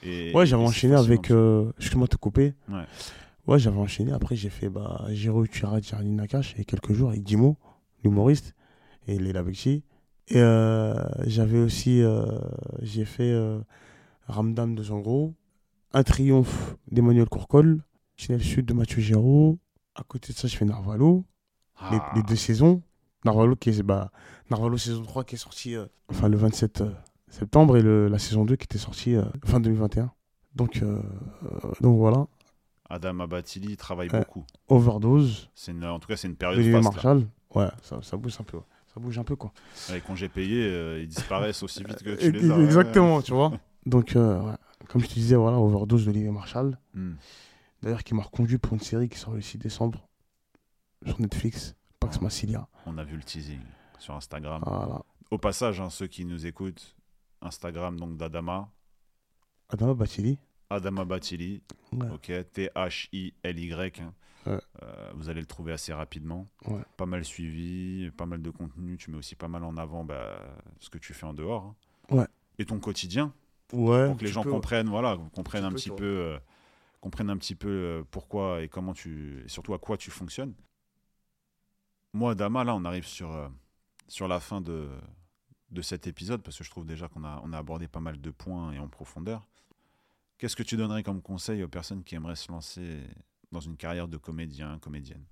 Speaker 1: Et-
Speaker 2: Ouais,
Speaker 1: et
Speaker 2: j'avais enchaîné avec. euh, Excuse-moi de te couper.
Speaker 1: Ouais.
Speaker 2: Ouais, j'avais enchaîné. Après, j'ai fait bah, Jiro Uchira, Charlie Nakash, et quelques jours avec Dimo, l'humoriste, et Léla Bekchi. Et euh, j'avais aussi, euh, j'ai fait euh, Ramdam de Zangro, un triomphe d'Emmanuel Courcol, Tunnel Sud de Mathieu Giraud. À côté de ça, je fais Narvalo, les,
Speaker 1: Ah,
Speaker 2: les deux saisons. Narvalo, qui est, bah, Narvalo saison 3 qui est sorti euh, enfin, le 27 euh, septembre et le- la saison 2 qui était sortie euh, fin 2021. Donc, euh, donc voilà,
Speaker 1: Adam Abatili travaille beaucoup.
Speaker 2: Overdose,
Speaker 1: une- en tout cas, c'est une période faste. là.
Speaker 2: Marshall. Ouais, ça, ça bouge un peu. ouais. Ça bouge un peu quoi.
Speaker 1: Les congés payés, euh, ils disparaissent aussi vite que tu les as.
Speaker 2: Exactement, tu vois. Donc, euh, ouais. comme je te disais, voilà, Overdose d'Olivier Marshall.
Speaker 1: Hmm.
Speaker 2: D'ailleurs, qui m'a reconduit pour une série qui sort le 6 décembre sur Netflix, Pax Massilia.
Speaker 1: On a vu le teasing sur Instagram.
Speaker 2: Voilà.
Speaker 1: Au passage, hein, ceux qui nous écoutent, Instagram donc d'Adama,
Speaker 2: Adama Batili.
Speaker 1: Adama Batili,
Speaker 2: Ouais.
Speaker 1: ok, T-H-I-L-Y. hein.
Speaker 2: Ouais.
Speaker 1: Euh, vous allez le trouver assez rapidement.
Speaker 2: Ouais.
Speaker 1: Pas mal suivi, pas mal de contenu. Tu mets aussi pas mal en avant bah, ce que tu fais en dehors. hein.
Speaker 2: Ouais.
Speaker 1: Et ton quotidien,
Speaker 2: Ouais.
Speaker 1: pour que les gens comprennent, voilà, comprennent un
Speaker 2: peu,
Speaker 1: petit peu, euh, comprennent un petit peu euh, pourquoi et comment tu, et surtout à quoi tu fonctionnes. Moi, Dama, là, on arrive sur, euh, sur la fin de, de cet épisode parce que je trouve déjà qu'on a, on a abordé pas mal de points et en profondeur. Qu'est-ce que tu donnerais comme conseil aux personnes qui aimeraient se lancer dans une carrière de comédien, comédienne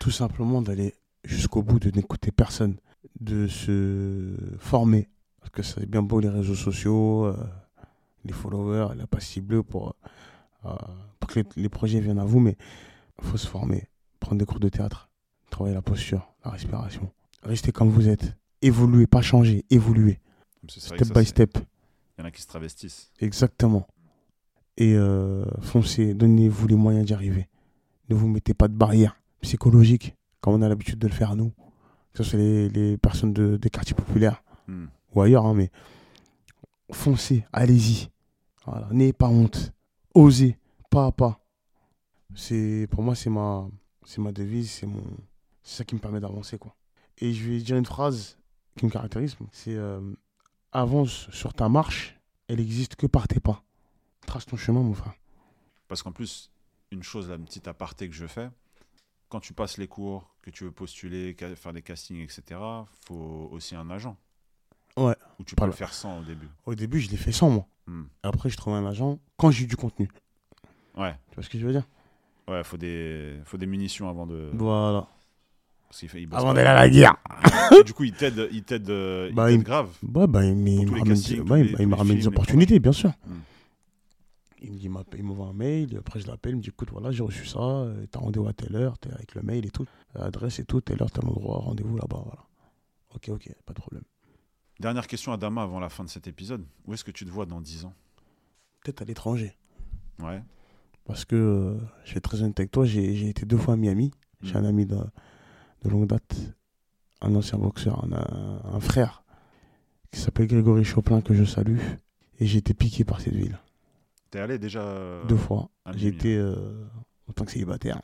Speaker 2: Tout simplement d'aller jusqu'au bout, de n'écouter personne, de se former. Parce que c'est bien beau les réseaux sociaux, euh, les followers, la pastille bleue pour, euh, pour que les, les projets viennent à vous, mais il faut se former, prendre des cours de théâtre, travailler la posture, la respiration. Restez comme vous êtes. Évoluez, pas changer, évoluer. Step
Speaker 1: ça,
Speaker 2: by step.
Speaker 1: Il y en a qui se travestissent.
Speaker 2: Exactement. Et euh, foncez, donnez-vous les moyens d'y arriver. Ne vous mettez pas de barrières psychologiques, comme on a l'habitude de le faire nous. Que ce soit les, les personnes de- des quartiers populaires
Speaker 1: Hmm.
Speaker 2: ou ailleurs, hein, mais foncez, allez-y. Voilà, N'ayez pas honte. Osez, pas à pas. C'est, pour moi, c'est ma, c'est ma devise, c'est mon, c'est ça qui me permet d'avancer, quoi. Et je vais dire une phrase qui me caractérise, c'est euh, avance sur ta marche, elle existe que par tes pas. Trace ton chemin, mon frère.
Speaker 1: Parce qu'en plus, une chose, la petite aparté que je fais, quand tu passes les cours, que tu veux postuler, faire des castings, etc., faut aussi un agent.
Speaker 2: Ouais.
Speaker 1: Ou tu peux le faire sans au début.
Speaker 2: Au début, je l'ai fait sans moi.
Speaker 1: Hmm.
Speaker 2: Après, je trouvais un agent quand j'ai eu du contenu.
Speaker 1: Ouais,
Speaker 2: Tu vois ce que je veux dire?
Speaker 1: Ouais, faut des, faut des munitions avant de.
Speaker 2: Voilà.
Speaker 1: Parce qu'il fait- il bosse
Speaker 2: Avant d'aller à la guerre.
Speaker 1: Et du coup, il t'aide, il t'aide, euh,
Speaker 2: Bah, il-
Speaker 1: grave.
Speaker 2: Ouais, bah, il, me- ramène, des
Speaker 1: les
Speaker 2: opportunités, bien sûr.
Speaker 1: Hmm.
Speaker 2: Il me dit, il m'envoie un mail, après je l'appelle, il me dit, écoute, voilà, j'ai reçu ça, euh, t'as rendez-vous à telle heure, t'es avec le mail et tout, adresse et tout, telle heure, tel endroit, rendez-vous là-bas, voilà. Ok, ok, pas de problème.
Speaker 1: Dernière question à Dama avant la fin de cet épisode. Où est-ce que tu te vois dans 10 ans?
Speaker 2: Peut-être à l'étranger.
Speaker 1: Ouais.
Speaker 2: Parce que, euh, je vais être très honnête avec toi, j'ai été deux fois à Miami. J'ai
Speaker 1: Hmm.
Speaker 2: un ami de, de longue date, un ancien boxeur, un, un- un frère, qui s'appelle Grégory Choplin, que je salue. Et j'ai été piqué par cette ville.
Speaker 1: T'es allé déjà euh,
Speaker 2: deux fois.
Speaker 1: Miami,
Speaker 2: été, euh, en tant que célibataire,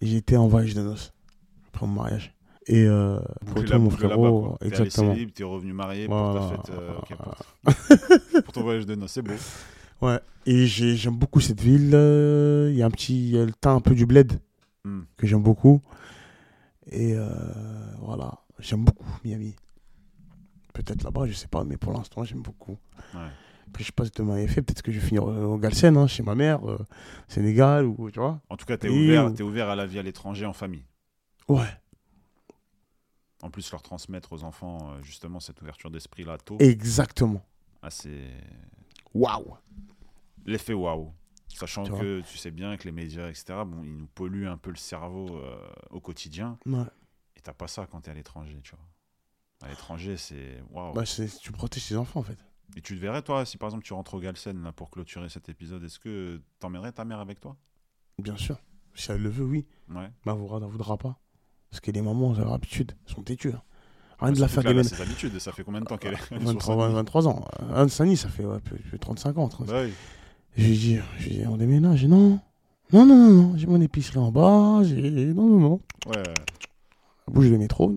Speaker 2: été en voyage de noces, après mon mariage. Et euh, pour toi, mon frérot,
Speaker 1: allé
Speaker 2: exactement.
Speaker 1: t'es revenu marié
Speaker 2: Voilà.
Speaker 1: pour ta fête. euh, pour... pour ton voyage de noces, c'est beau.
Speaker 2: Ouais. Et j'ai- j'aime beaucoup cette ville. euh, Il y a un petit, il y a le teint un peu du bled
Speaker 1: Hmm.
Speaker 2: que j'aime beaucoup. Et euh, voilà, j'aime beaucoup Miami. Peut-être là-bas, je sais pas, mais pour l'instant, j'aime beaucoup.
Speaker 1: Ouais.
Speaker 2: Après, je sais pas si demain fait. Peut-être que je vais finir au au Galsen, hein, chez ma mère, euh, Sénégal, ou tu vois.
Speaker 1: En tout cas, ouvert,
Speaker 2: on-
Speaker 1: t'es ouvert à la vie à l'étranger en famille.
Speaker 2: Ouais,
Speaker 1: En plus, leur transmettre aux enfants euh, justement cette ouverture d'esprit là tôt,
Speaker 2: exactement.
Speaker 1: assez
Speaker 2: Waouh!
Speaker 1: l'effet waouh. Sachant
Speaker 2: Tu
Speaker 1: que tu sais bien que les médias, etc., bon, ils nous polluent un peu le cerveau euh, au quotidien.
Speaker 2: Ouais.
Speaker 1: Et t'as pas ça quand t'es à l'étranger, tu vois. À l'étranger, c'est waouh.
Speaker 2: Bah, c'est- tu protèges tes enfants, en fait.
Speaker 1: Et tu te verrais, toi, si par exemple tu rentres au Galsen là, pour clôturer cet épisode, est-ce que t'emmènerais ta mère avec toi?
Speaker 2: Bien sûr. Si elle le veut, oui.
Speaker 1: Ouais.
Speaker 2: Mais elle voudra, voudra pas. Parce que les mamans, elles ont l'habitude. Elles sont têtues. hein. Rien de la faire
Speaker 1: là, ses habitudes, ça fait combien de temps qu'elle est, elle est sur
Speaker 2: 23,
Speaker 1: Saint-Denis
Speaker 2: 23 ans. Anne Sani, ça fait ouais, plus- plus 35 ans. 35.
Speaker 1: Bah.
Speaker 2: Je lui dis, je dis, on déménage. Non? Non, non, non, non. J'ai mon épicerie en bas. J'ai. Non, non, non.
Speaker 1: Ouais.
Speaker 2: Bouge le métro.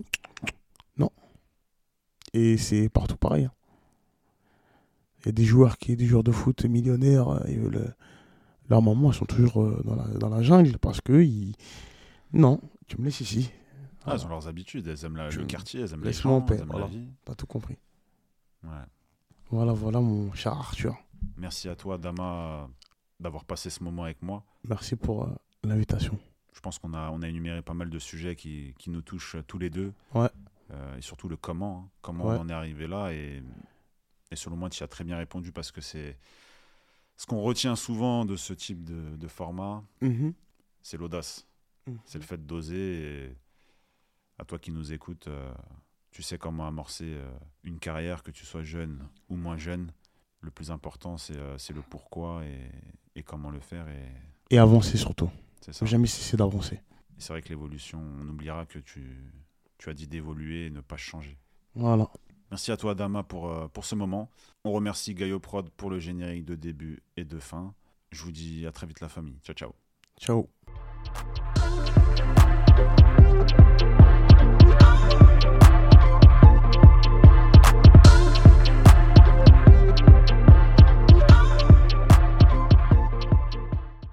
Speaker 2: Non. Et c'est partout pareil. hein. Il y a des joueurs qui, des joueurs de foot millionnaires, euh, ils veulent euh, Leurs mamans, elles sont toujours euh, dans, la, dans la jungle parce que ils... non, tu me laisses ici.
Speaker 1: Ah, elles ont leurs habitudes, elles aiment la- le quartier, elles aiment les gens,
Speaker 2: paix,
Speaker 1: elles aiment
Speaker 2: voilà.
Speaker 1: la vie.
Speaker 2: T'as tout compris.
Speaker 1: Ouais.
Speaker 2: Voilà, voilà, mon cher Arthur.
Speaker 1: Merci à toi, Dama, d'avoir passé ce moment avec moi.
Speaker 2: Merci pour euh, l'invitation.
Speaker 1: Je pense qu'on a, on a énuméré pas mal de sujets qui, qui nous touchent tous les deux.
Speaker 2: Ouais.
Speaker 1: Euh, et surtout le comment, hein. comment
Speaker 2: Ouais.
Speaker 1: on en est arrivé là. Et, et selon moi, tu as très bien répondu parce que c'est ce qu'on retient souvent de ce type de, de format, c'est l'audace. C'est le fait d'oser. Et à toi qui nous écoutes, euh, tu sais comment amorcer euh, une carrière, que tu sois jeune ou moins jeune. Le plus important, c'est euh, le pourquoi et, et comment le faire. Et
Speaker 2: Et avancer surtout.
Speaker 1: c'est ça.
Speaker 2: Jamais cesser d'avancer.
Speaker 1: C'est vrai que l'évolution, on oubliera que tu, tu as dit d'évoluer et ne pas changer.
Speaker 2: Voilà.
Speaker 1: Merci à toi, Dama, pour, euh, ce moment. On remercie Gaio Prod pour le générique de début et de fin. Je vous dis à très vite, la famille. Ciao, ciao.
Speaker 2: Ciao.